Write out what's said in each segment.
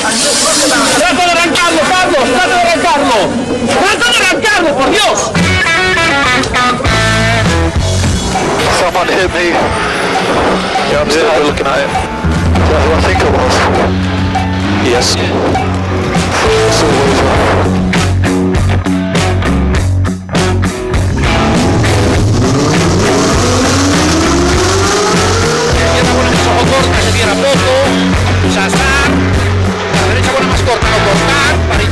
¡Trata de arrancarlo, Carlos! ¡Trata de arrancarlo! ¡Trata de arrancarlo, por Dios! Someone hit me. Yeah, I'm still looking at it. Is that who I think it was? Yes. It's always right. izquierda buena más ojo corta, se cierra poco.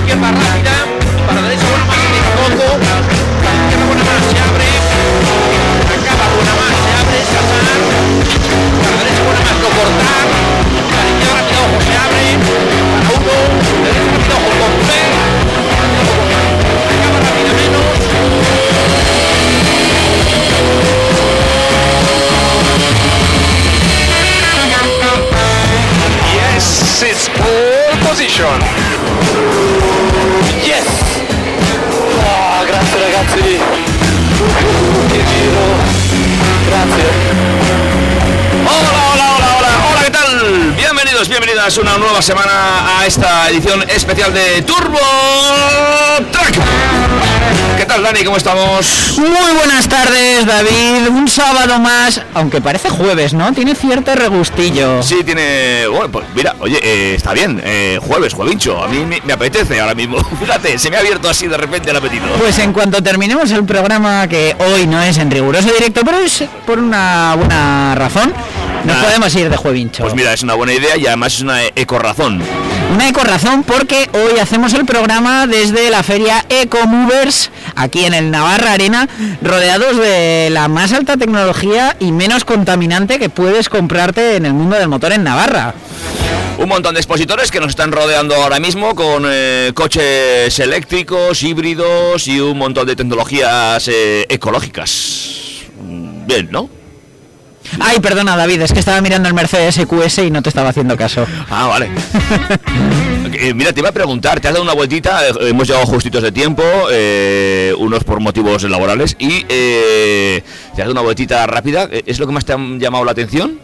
Izquierda rápida. Para derecha buena más se poco. Para izquierda buena más se abre. Acaba buena más se abre. Sasar. Para derecha buena más no cortar. Para izquierda rápida ojo se abre. Para uno. Derecha rápida ojo con B. Acaba rápida menos. Yes, it's pole position. Grazie. Hola, hola, hola, hola, hola, ¿qué tal? Bienvenidos, bienvenidas una nueva semana a esta edición especial de Turbo Track. ¿Qué tal, Dani? ¿Cómo estamos? Muy buenas tardes, David. Un sábado más, aunque parece jueves, ¿no? Tiene cierto regustillo. Sí, tiene... Bueno, pues mira, oye, eh, está bien, eh, jueves, juevincho, a mí me, me apetece ahora mismo. Fíjate, se me ha abierto así de repente el apetito. Pues en cuanto terminemos el programa, que hoy no es en riguroso directo, pero es por una buena razón, nos podemos ir de juevincho. Pues mira, es una buena idea y además es una ecorazón. Una ecorazón porque hoy hacemos el programa desde la feria Ecomovers, aquí en el Navarra Arena, rodeados de la más alta tecnología y menos contaminante que puedes comprarte en el mundo del motor en Navarra. Un montón de expositores que nos están rodeando ahora mismo con eh, coches eléctricos, híbridos y un montón de tecnologías eh, ecológicas. Mm, Bien, ¿no? Ay, perdona David, es que estaba mirando el Mercedes EQS y no te estaba haciendo caso. Ah, vale. Eh, mira, te iba a preguntar, te has dado una vueltita, eh, hemos llegado justitos de tiempo, eh, unos por motivos laborales, y eh, te has dado una vueltita rápida, ¿es lo que más te ha llamado la atención?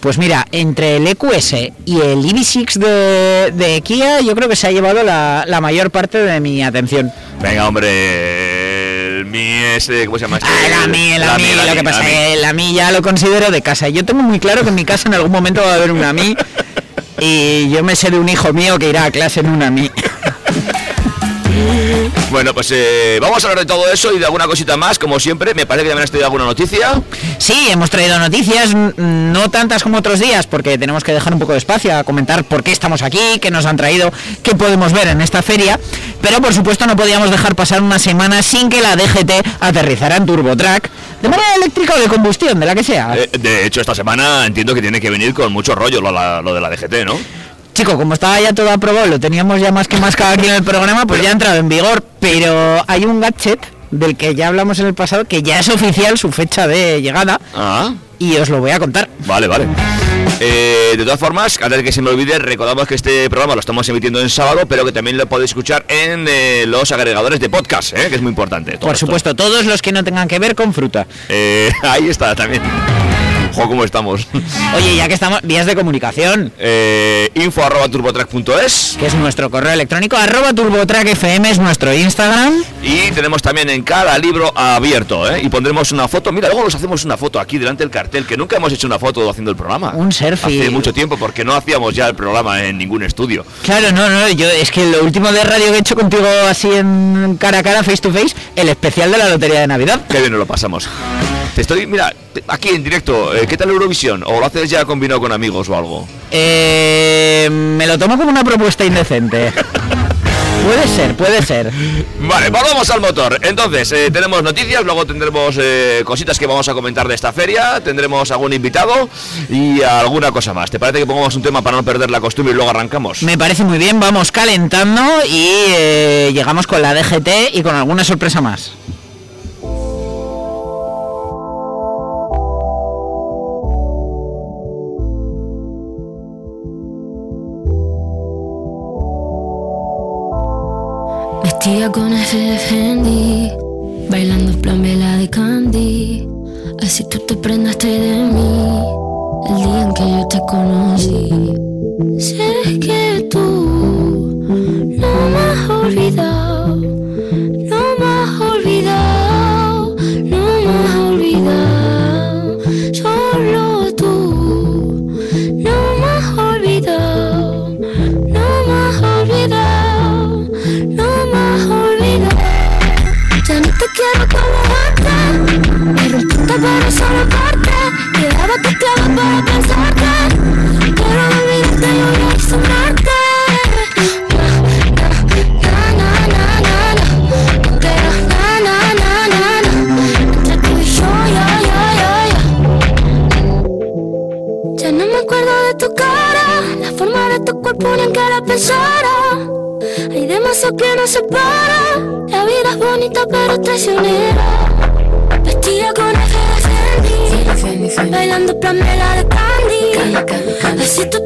Pues mira, entre el EQS y el EV6 de, de Kia, yo creo que se ha llevado la, la mayor parte de mi atención. Venga, hombre, Mi es, eh, ¿cómo se llama? este? Ah, la mí, la mí, lo que pasa es que la mí ya lo considero de casa. Yo tengo muy claro que en mi casa en algún momento va a haber una mí y yo me sé de un hijo mío que irá a clase en una mí. Bueno, pues eh, vamos a hablar de todo eso y de alguna cosita más, como siempre. Me parece que también has traído alguna noticia. Sí, hemos traído noticias, no tantas como otros días, porque tenemos que dejar un poco de espacio a comentar por qué estamos aquí, qué nos han traído, qué podemos ver en esta feria. Pero por supuesto no podíamos dejar pasar una semana sin que la DGT aterrizara en TurboTrack, de manera eléctrica o de combustión, de la que sea. Eh, de hecho, esta semana entiendo que tiene que venir con mucho rollo lo, la- lo de la DGT, ¿no? Chico, como estaba ya todo aprobado, lo teníamos ya más que mascado aquí en el programa, pues ya ha entrado en vigor. Pero hay un gadget del que ya hablamos en el pasado que ya es oficial su fecha de llegada Ah, y os lo voy a contar. vale, vale. Eh, de todas formas, antes de que se me olvide, recordamos que este programa lo estamos emitiendo en sábado, pero que también lo podéis escuchar en eh, los agregadores de podcast, ¿eh? que es muy importante. Por esto. supuesto, todos los que no tengan que ver con fruta. Ahí está también. Ojo, ¿cómo estamos? Oye, ya que estamos, vías de comunicación, Eh, info arroba turbotrack.es que es nuestro correo electrónico, arroba turbotrackfm es nuestro Instagram. y tenemos también en cada libro abierto, ¿eh? Y pondremos una foto. Mira, luego nos hacemos una foto aquí delante del cartel, que nunca hemos hecho una foto haciendo el programa. Un selfie. Hace mucho tiempo, porque no hacíamos ya el programa en ningún estudio. Claro, no, no, yo es que lo último de radio que he hecho contigo así en cara a cara, face to face, el especial de la Lotería de Navidad. Qué bien nos lo pasamos. Te estoy, mira, aquí en directo, eh, ¿qué tal Eurovisión? ¿O lo haces ya combinado con amigos o algo? Eh, me lo tomo como una propuesta indecente. puede ser, puede ser. Vale, volvamos al motor. Entonces, eh, tenemos noticias, luego tendremos eh, cositas que vamos a comentar de esta feria, tendremos algún invitado y alguna cosa más. ¿Te parece que pongamos un tema para no perder la costumbre y luego arrancamos? Me parece muy bien, vamos calentando y eh, llegamos con la DGT y con alguna sorpresa más. Siga con FF Handy, bailando plan vela de Candy. Así tú te prendaste de mí, el día en que yo te conocí. Sé que tú no me has olvidado. te quiero como antes Pero tú te pareces a la parte Llegaba tu clavo para traicionera. Vestida con de Fendi, bailando Pamela de Candy. Así tú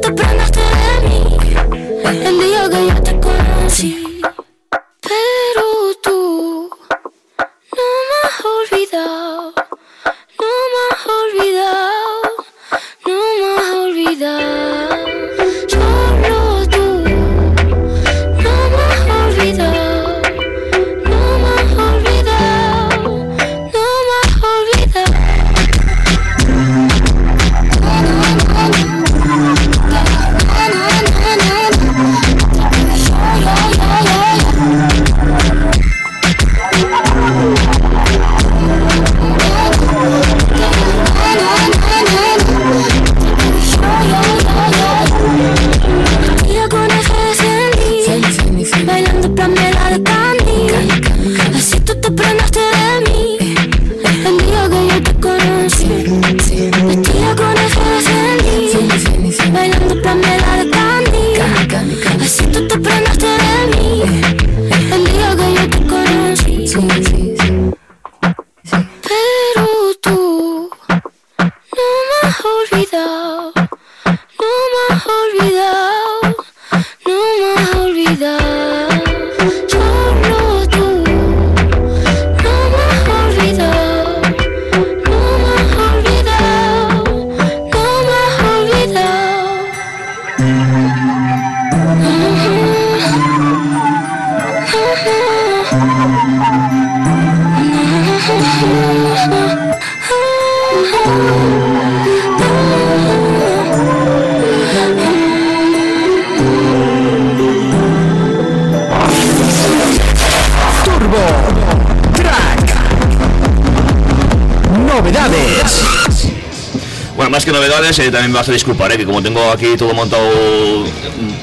eh, también vas a disculpar, eh, que como tengo aquí todo montado,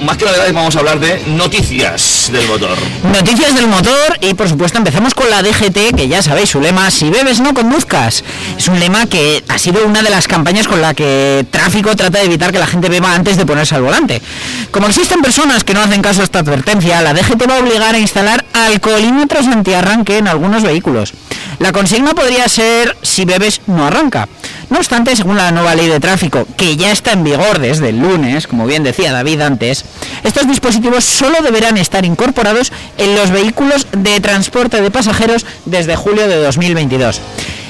más que novedades vamos a hablar de noticias del motor. Noticias del motor y por supuesto empezamos con la DGT, que ya sabéis su lema, si bebes no conduzcas. Es un lema que ha sido una de las campañas con la que tráfico trata de evitar que la gente beba antes de ponerse al volante. Como existen personas que no hacen caso a esta advertencia, la DGT va a obligar a instalar alcoholímetros antiarranque en algunos vehículos. La consigna podría ser si bebes no arranca. Obstante, según la nueva ley de tráfico, que ya está en vigor desde el lunes, como bien decía David antes, estos dispositivos solo deberán estar incorporados en los vehículos de transporte de pasajeros desde julio de 2022.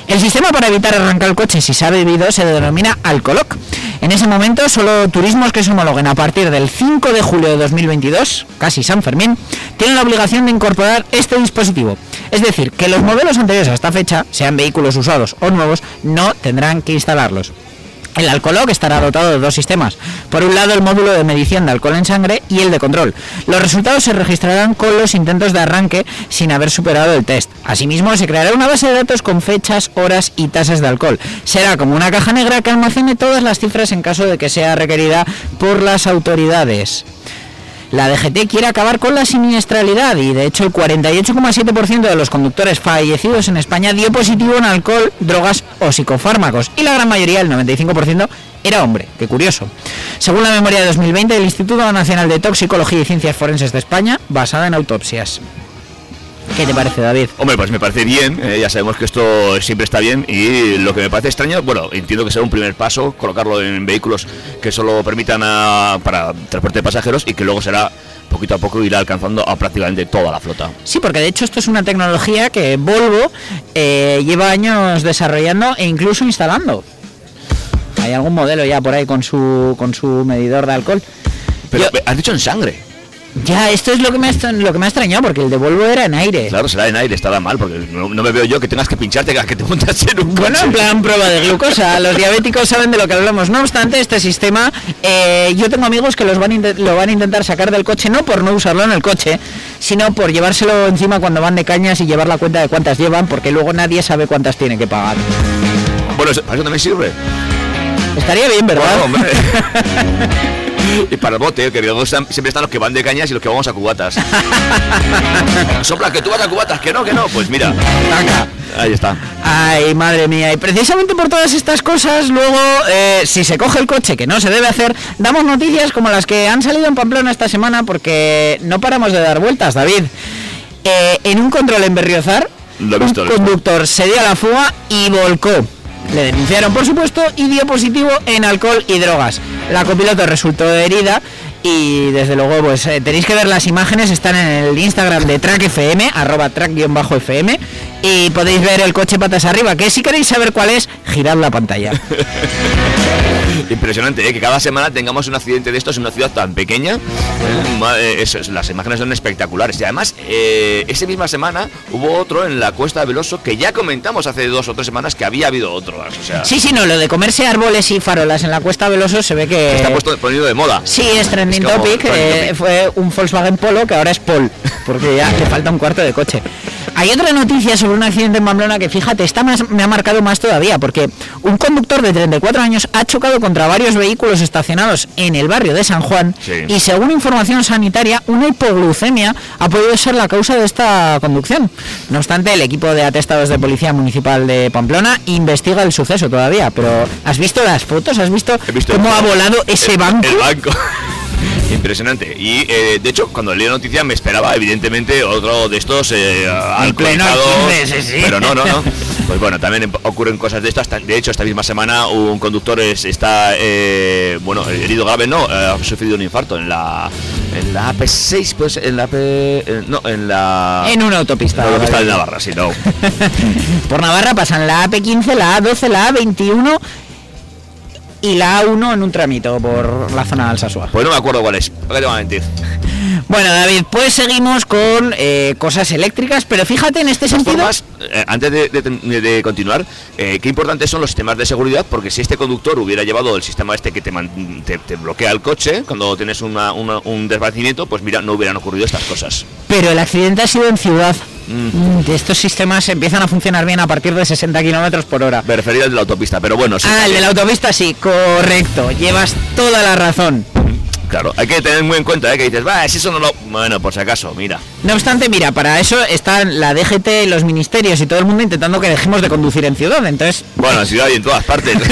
El sistema para evitar arrancar el coche si se ha bebido se denomina Alcoloc. En ese momento, solo turismos que se homologuen a partir del 5 de julio de 2022, casi San Fermín, tienen la obligación de incorporar este dispositivo. Es decir, que los modelos anteriores a esta fecha, sean vehículos usados o nuevos, no tendrán que instalarlos. El Alcoloc estará dotado de dos sistemas. Por un lado, el módulo de medición de alcohol en sangre y el de control. Los resultados se registrarán con los intentos de arranque sin haber superado el test. Asimismo, se creará una base de datos con fechas, horas y tasas de alcohol. Será como una caja negra que almacene todas las cifras en caso de que sea requerida por las autoridades. La DGT quiere acabar con la siniestralidad y de hecho el 48,7% de los conductores fallecidos en España dio positivo en alcohol, drogas o psicofármacos y la gran mayoría, el 95%, era hombre. Qué curioso. Según la memoria de 2020 del Instituto Nacional de Toxicología y Ciencias Forenses de España, basada en autopsias. ¿Qué te parece, David? Hombre, pues me parece bien, eh, ya sabemos que esto siempre está bien y lo que me parece extraño, bueno, entiendo que será un primer paso colocarlo en vehículos que solo permitan a- para transporte de pasajeros y que luego será poquito a poco irá alcanzando a prácticamente toda la flota. Sí, porque de hecho esto es una tecnología que Volvo eh, lleva años desarrollando e incluso instalando. Hay algún modelo ya por ahí con su con su medidor de alcohol. Pero Yo- has dicho en sangre. Ya, esto es lo que me ha lo que me ha extrañado porque el de Volvo era en aire. Claro, será en aire, estará mal, porque no, no me veo yo que tengas que pincharte que te montas en un Bueno, coche. en plan prueba de glucosa, los diabéticos saben de lo que hablamos. No obstante, este sistema, eh, yo tengo amigos que los van lo van a intentar sacar del coche, no por no usarlo en el coche, sino por llevárselo encima cuando van de cañas y llevar la cuenta de cuántas llevan, porque luego nadie sabe cuántas tiene que pagar. Bueno, para eso también sirve. Estaría bien, ¿verdad? Bueno, hombre. Y para el bote, que siempre están los que van de cañas y los que vamos a cubatas. Sopla, que tú vas a cubatas, que no, que no. Pues mira, ahí está. Ay, madre mía. Y precisamente por todas estas cosas, luego, eh, si se coge el coche, que no se debe hacer, damos noticias como las que han salido en Pamplona esta semana porque no paramos de dar vueltas, David. Eh, en un control en Berriozar, Lo visto, un visto. conductor se dio a la fuga y volcó. Le denunciaron, por supuesto, y dio positivo en alcohol y drogas. La copiloto resultó herida y desde luego pues eh, tenéis que ver las imágenes, están en el Instagram de Track FM, arroba track-fm y podéis ver el coche patas arriba, que si queréis saber cuál es, girad la pantalla. Impresionante, ¿eh? que cada semana tengamos un accidente de estos en una ciudad tan pequeña. Eh, eso es, las imágenes son espectaculares. Y además, eh, esa misma semana hubo otro en la Cuesta de Veloso que ya comentamos hace dos o tres semanas que había habido otro. O sea, Sí, sí, no, lo de comerse árboles y farolas en la Cuesta Veloso se ve que... está puesto, ponido de moda. Sí, es trending Es topic. eh, topic. fue un Volkswagen Polo que ahora es Pol, porque ya le falta un cuarto de coche. Hay otra noticia sobre un accidente en Pamplona que, fíjate, esta más, me ha marcado más todavía, porque un conductor de 34 años ha chocado contra varios vehículos estacionados en el barrio de San Juan Sí. y, según información sanitaria, una hipoglucemia ha podido ser la causa de esta conducción. No obstante, el equipo de atestados de Policía Municipal de Pamplona investiga el suceso todavía, pero ¿has visto las fotos? ¿Has visto, visto cómo ha volado ese el- banco? El banco. Impresionante. Y eh, de hecho, cuando leí la noticia me esperaba, evidentemente, otro de estos eh, En pleno sí, sí. Pero no, no, no. Pues bueno, también em- ocurren cosas de estas. Ta- De hecho, esta misma semana un conductor es- está, eh, bueno, herido grave, no, eh, ha sufrido un infarto en la, en la AP6, pues en la AP, eh, no, en la. En una autopista. en la autopista de. Navarra, sí, no. Por Navarra pasan la AP15, la A12, la A21 y la A1 en un tramito por la zona de Alsasua. Pues no me acuerdo cuál es. ¿Para qué te voy a mentir? Bueno, David, pues seguimos con eh, cosas eléctricas, pero fíjate en este sentido. formas, eh, antes de, de- de continuar, eh, qué importantes son los sistemas de seguridad, porque si este conductor hubiera llevado el sistema este que te, man- te, te bloquea el coche cuando tienes una- una- un desvanecimiento, pues mira, no hubieran ocurrido estas cosas. Pero el accidente ha sido en ciudad. Mm. Mm, Estos sistemas empiezan a funcionar bien a partir de 60 kilómetros por hora. Me refería al de la autopista, pero bueno, sí. Ah, el de la autopista sí, correcto. Llevas toda la razón. Claro, hay que tener muy en cuenta, ¿eh? que dices, va, si eso no lo... Bueno, por si acaso, mira. No obstante, mira, para eso están la DGT, los ministerios y todo el mundo intentando que dejemos de conducir en ciudad. Entonces, Bueno, en ciudad y en todas partes.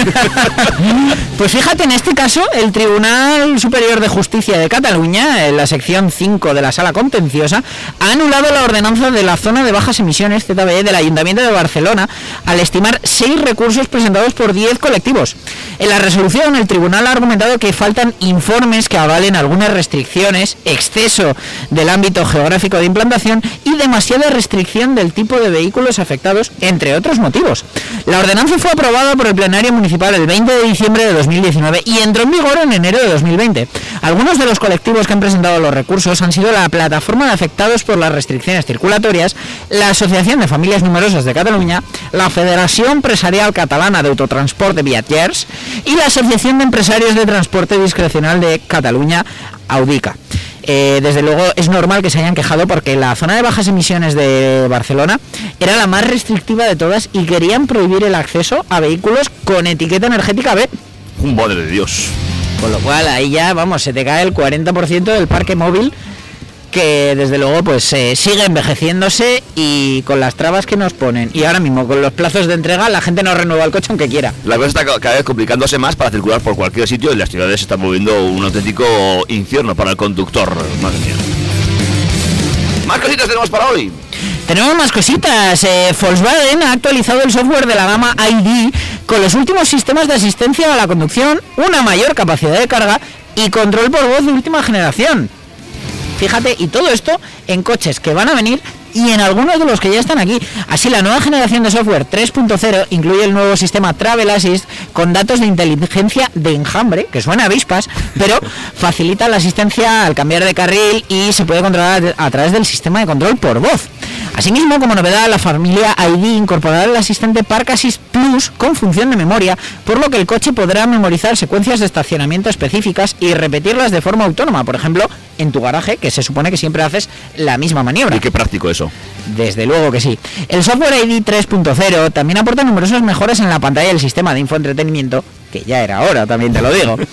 Pues fíjate, en este caso, el Tribunal Superior de Justicia de Cataluña, en la sección 5 de la Sala Contenciosa, ha anulado la ordenanza de la zona de bajas emisiones ZBE del Ayuntamiento de Barcelona al estimar seis recursos presentados por 10 colectivos. En la resolución, el tribunal ha argumentado que faltan informes que avalen algunas restricciones, exceso del ámbito geográfico de implantación y demasiada restricción del tipo de vehículos afectados, entre otros motivos. La ordenanza fue aprobada por el plenario municipal el 20 de diciembre de 2019 y entró en vigor en enero de 2020. Algunos de los colectivos que han presentado los recursos han sido la Plataforma de Afectados por las Restricciones Circulatorias, la Asociación de Familias Numerosas de Cataluña, la Federación Empresarial Catalana de Autotransporte Viatgers y la Asociación de Empresarios de Transporte Discrecional de Cataluña, AUDICA. Eh, desde luego es normal que se hayan quejado porque la zona de bajas emisiones de Barcelona era la más restrictiva de todas y querían prohibir el acceso a vehículos con etiqueta energética B. Madre de Dios. Con lo cual ahí ya, vamos, se te cae el 40% del parque móvil que desde luego pues eh, sigue envejeciéndose y con las trabas que nos ponen y ahora mismo con los plazos de entrega la gente no renueva el coche aunque quiera. La cosa está ca- cada vez complicándose más para circular por cualquier sitio y las ciudades se están moviendo un auténtico infierno para el conductor. Madre mía. Más cositas tenemos para hoy. Tenemos más cositas. Eh, Volkswagen ha actualizado el software de la gama ID con los últimos sistemas de asistencia a la conducción, una mayor capacidad de carga y control por voz de última generación. Fíjate, y todo esto en coches que van a venir y en algunos de los que ya están aquí. Así, la nueva generación de software 3.0 incluye el nuevo sistema Travel Assist con datos de inteligencia de enjambre, que suena a avispas, pero facilita la asistencia al cambiar de carril y se puede controlar a través del sistema de control por voz. Asimismo, como novedad, la familia ID incorporará el asistente Park Assist Plus con función de memoria, por lo que el coche podrá memorizar secuencias de estacionamiento específicas y repetirlas de forma autónoma, por ejemplo, en tu garaje, que se supone que siempre haces la misma maniobra. Y qué práctico eso. Desde luego que sí. El software ID 3.0 también aporta numerosas mejoras en la pantalla del sistema de infoentretenimiento que ya era hora, también te lo digo.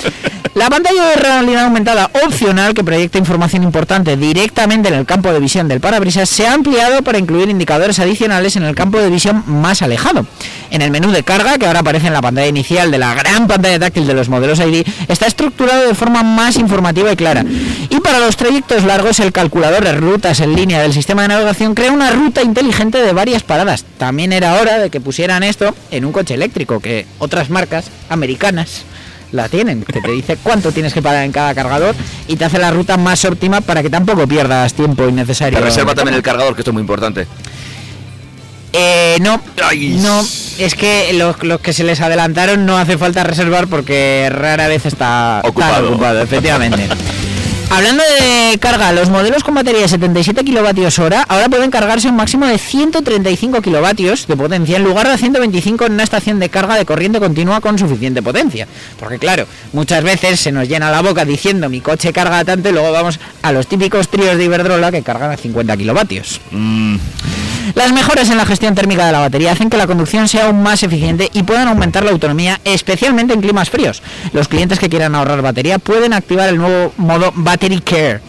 La pantalla de realidad aumentada opcional que proyecta información importante directamente en el campo de visión del parabrisas se ha ampliado para incluir indicadores adicionales en el campo de visión más alejado. En el menú de carga, que ahora aparece en la pantalla inicial de la gran pantalla táctil de los modelos ID, está estructurado de forma más informativa y clara. Y para los trayectos largos, el calculador de rutas en línea del sistema de navegación crea una ruta inteligente de varias paradas. También era hora de que pusieran esto en un coche eléctrico, que otras marcas americanas la tienen, que te dice cuánto tienes que pagar en cada cargador y te hace la ruta más óptima para que tampoco pierdas tiempo innecesario. Te reserva también el cargador, que esto es muy importante. Eh, no, Ay. no, es que los, los que se les adelantaron no hace falta reservar porque rara vez está ocupado efectivamente. Hablando de carga, los modelos con batería de 77 kilovatios hora ahora pueden cargarse un máximo de 135 kilovatios de potencia en lugar de 125 en una estación de carga de corriente continua con suficiente potencia. Porque claro, muchas veces se nos llena la boca diciendo mi coche carga tanto y luego vamos a los típicos tríos de Iberdrola que cargan a 50 kilovatios. Mm, Las mejoras en la gestión térmica de la batería hacen que la conducción sea aún más eficiente y puedan aumentar la autonomía, especialmente en climas fríos. Los clientes que quieran ahorrar batería pueden activar el nuevo modo Battery Care.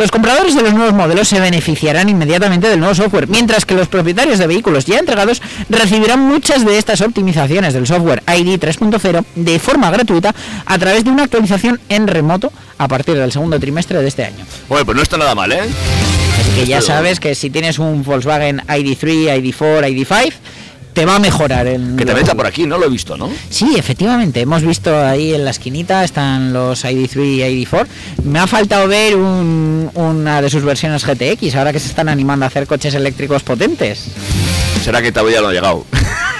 Los compradores de los nuevos modelos se beneficiarán inmediatamente del nuevo software, mientras que los propietarios de vehículos ya entregados recibirán muchas de estas optimizaciones del software ID 3.0 de forma gratuita a través de una actualización en remoto a partir del segundo trimestre de este año. Bueno, pues no está nada mal, ¿eh? Así que ya sabes que si tienes un Volkswagen ID3, ID4, ID5, te va a mejorar el... Que también está por aquí, no lo he visto, ¿no? Sí, efectivamente, hemos visto ahí en la esquinita, están los ID3 y ID4. Me ha faltado ver un- una de sus versiones GTX, ahora que se están animando a hacer coches eléctricos potentes. Será que todavía no ha llegado.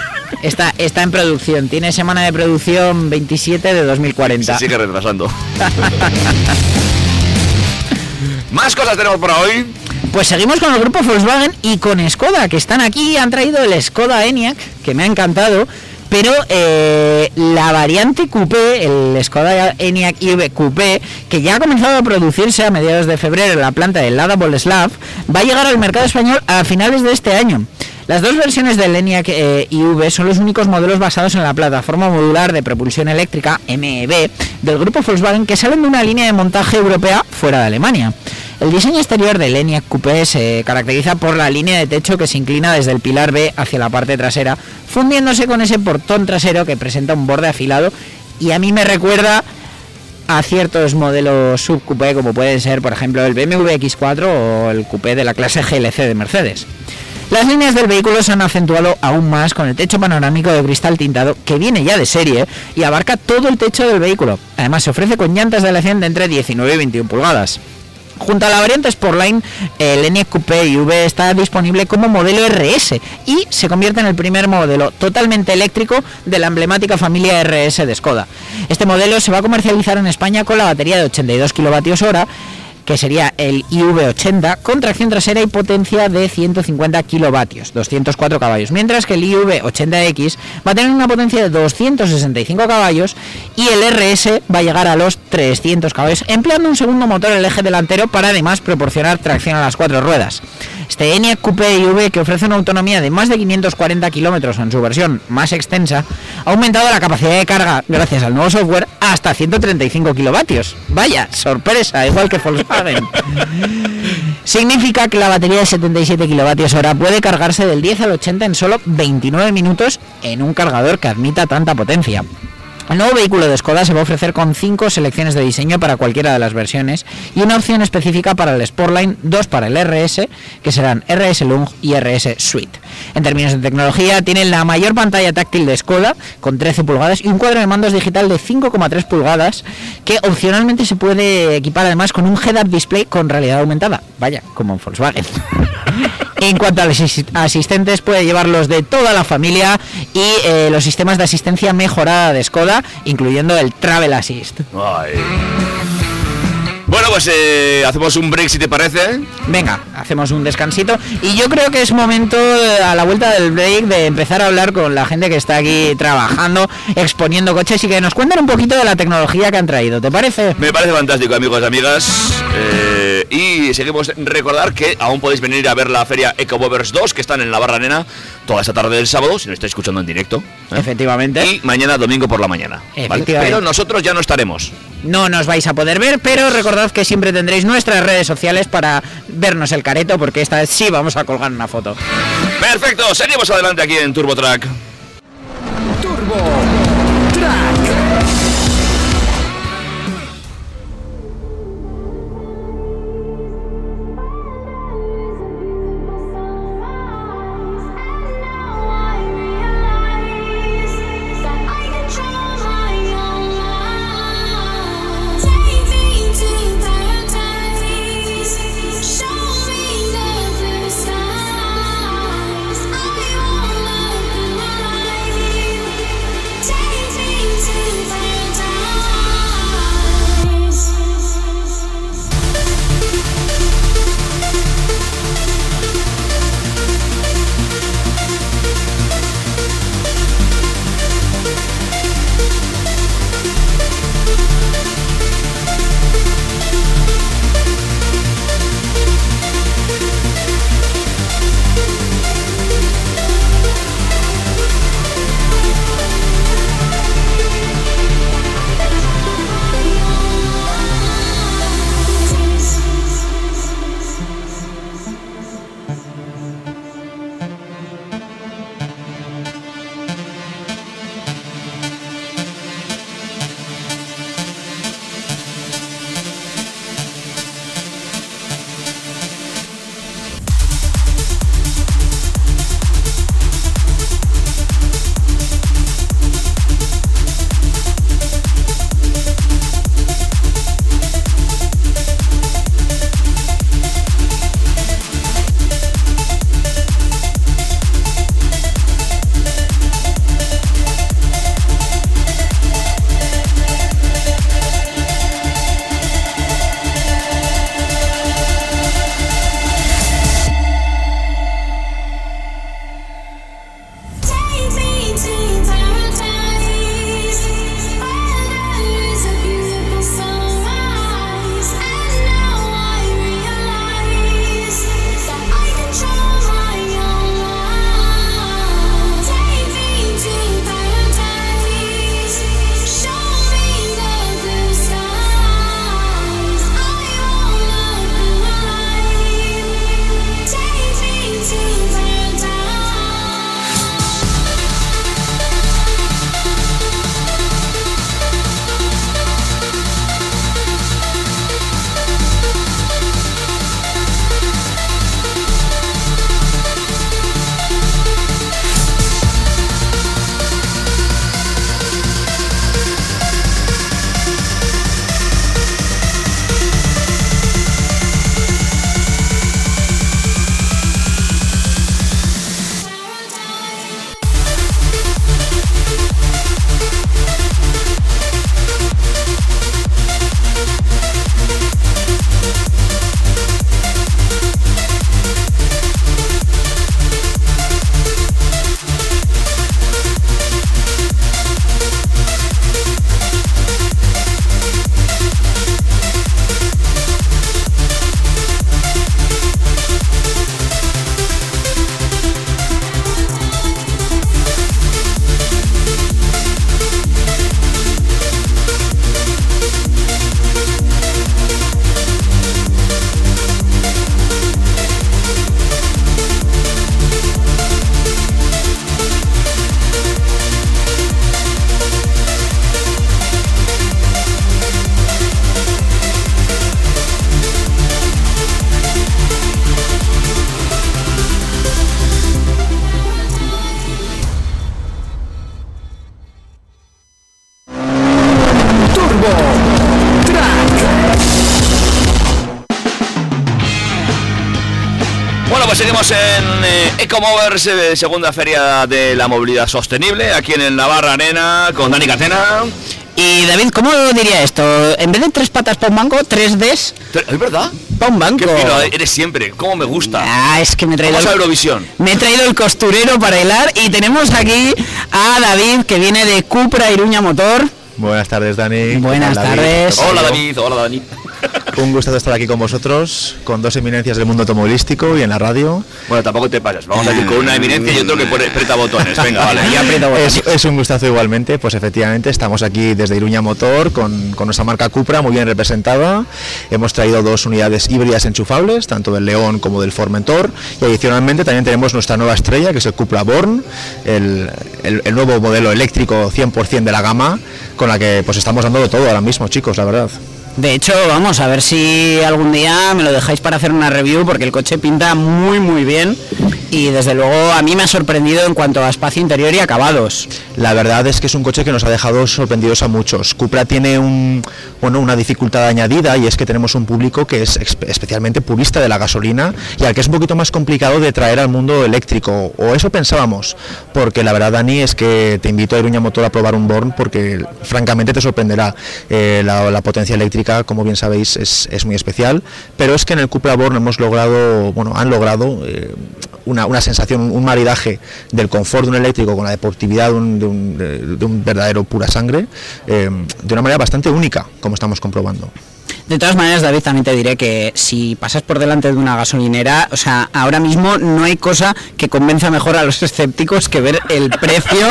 Está, está en producción, tiene semana de producción 27 de 2040. Se sigue retrasando. Más cosas tenemos por hoy. Pues seguimos con el grupo Volkswagen y con Skoda, que están aquí, han traído el Skoda Enyaq, que me ha encantado, pero eh, la variante Coupé, el Skoda Enyaq iV Coupé, que ya ha comenzado a producirse a mediados de febrero en la planta de Lada Boleslav, va a llegar al mercado español a finales de este año. Las dos versiones del Enyaq eh, IV son los únicos modelos basados en la plataforma modular de propulsión eléctrica MEB del grupo Volkswagen que salen de una línea de montaje europea fuera de Alemania. El diseño exterior del Enyaq Coupé se caracteriza por la línea de techo que se inclina desde el pilar B hacia la parte trasera, fundiéndose con ese portón trasero que presenta un borde afilado y a mí me recuerda a ciertos modelos subcoupé como pueden ser por ejemplo el BMW X4 o el coupé de la clase GLC de Mercedes. Las líneas del vehículo se han acentuado aún más con el techo panorámico de cristal tintado que viene ya de serie y abarca todo el techo del vehículo. Además se ofrece con llantas de aleación de entre 19 y 21 pulgadas. Junto a la variante Sportline, el Enyaq Coupé IV está disponible como modelo RS y se convierte en el primer modelo totalmente eléctrico de la emblemática familia RS de Skoda. Este modelo se va a comercializar en España con la batería de 82 kWh que sería el IV80 con tracción trasera y potencia de 150 kilovatios, 204 caballos, mientras que el IV80X va a tener una potencia de 265 caballos y el RS va a llegar a los 300 caballos, empleando un segundo motor en el eje delantero para además proporcionar tracción a las cuatro ruedas. Este Enyaq Coupé IV, que ofrece una autonomía de más de 540 kilómetros en su versión más extensa, ha aumentado la capacidad de carga gracias al nuevo software hasta 135 kilovatios. Vaya, sorpresa, igual que Volkswagen. Significa que la batería de 77 kilovatios hora puede cargarse del 10 al 80 en solo 29 minutos en un cargador que admita tanta potencia. El nuevo vehículo de Skoda se va a ofrecer con 5 selecciones de diseño para cualquiera de las versiones y una opción específica para el Sportline, dos para el RS, que serán RS Lung y RS Suite. En términos de tecnología, tiene la mayor pantalla táctil de Skoda, con 13 pulgadas, y un cuadro de mandos digital de 5,3 pulgadas, que opcionalmente se puede equipar además con un head-up display con realidad aumentada. Vaya, como en Volkswagen. En cuanto a los asis- asistentes, puede llevarlos de toda la familia y eh, los sistemas de asistencia mejorada de Skoda, incluyendo el Travel Assist. Bueno, pues eh, hacemos un break si te parece. Venga, hacemos un descansito y yo creo que es momento eh, a la vuelta del break de empezar a hablar con la gente que está aquí trabajando, exponiendo coches y que nos cuenten un poquito de la tecnología que han traído. ¿Te parece? Me parece fantástico, amigos y amigas. Eh, y seguimos recordar que aún podéis venir a ver la feria EcoBovers 2 que están en la Barra Nena toda esta tarde del sábado, si no estáis escuchando en directo. ¿eh? Efectivamente. Y mañana domingo por la mañana. Pero nosotros ya no estaremos. No nos vais a poder ver, pero recordad que siempre tendréis nuestras redes sociales para vernos el careto, porque esta vez sí vamos a colgar una foto. Perfecto, seguimos adelante aquí en Turbo eh, Ecomovers, eh, segunda feria de la movilidad sostenible, aquí en el Navarra Arena, con Dani Catena. Y David, ¿cómo diría esto? En vez de tres patas para un banco, tres Ds ¿Es verdad? para un banco. Qué fino eres siempre. ¿Cómo me gusta? Ah, es que me he traído Vamos a el- Eurovisión. Me he traído el costurero para hilar y tenemos aquí a David que viene de Cupra Iruña Motor. Buenas tardes, Dani. Buenas ¿Qué tal, David? tardes. Hola David, hola Dani. Un gusto estar aquí con vosotros, con dos eminencias del mundo automovilístico y en la radio. Bueno, tampoco te pases. Vamos a ir con una eminencia y otro que pone aprieta botones. Venga, vale. Ya aprieto botones. Es, es un gustazo igualmente, pues efectivamente estamos aquí desde Iruña Motor con, con nuestra marca Cupra muy bien representada. Hemos traído dos unidades híbridas enchufables, tanto del León como del Formentor. Y adicionalmente también tenemos nuestra nueva estrella, que es el Cupra Born, el, el- el nuevo modelo eléctrico 100% de la gama, con la que pues estamos dando todo ahora mismo, chicos, la verdad. De hecho, vamos a ver si algún día me lo dejáis para hacer una review porque el coche pinta muy muy bien y desde luego a mí me ha sorprendido en cuanto a espacio interior y acabados. La verdad es que es un coche que nos ha dejado sorprendidos a muchos. Cupra tiene un, bueno, una dificultad añadida y es que tenemos un público que es especialmente purista de la gasolina y al que es un poquito más complicado de traer al mundo eléctrico. O eso pensábamos, porque la verdad, Dani, es que te invito a Iruña Motor a probar un Born porque francamente te sorprenderá. Eh, la, potencia eléctrica, como bien sabéis, es, es muy especial, pero es que en el Cupra Born hemos logrado, bueno, han logrado eh, una, una sensación, un maridaje del confort de un eléctrico con la deportividad de un, de un- de- un verdadero pura sangre, eh, de una manera bastante única, como estamos comprobando. De todas maneras, David, también te diré que si pasas por delante de una gasolinera, o sea, ahora mismo no hay cosa que convenza mejor a los escépticos que ver el precio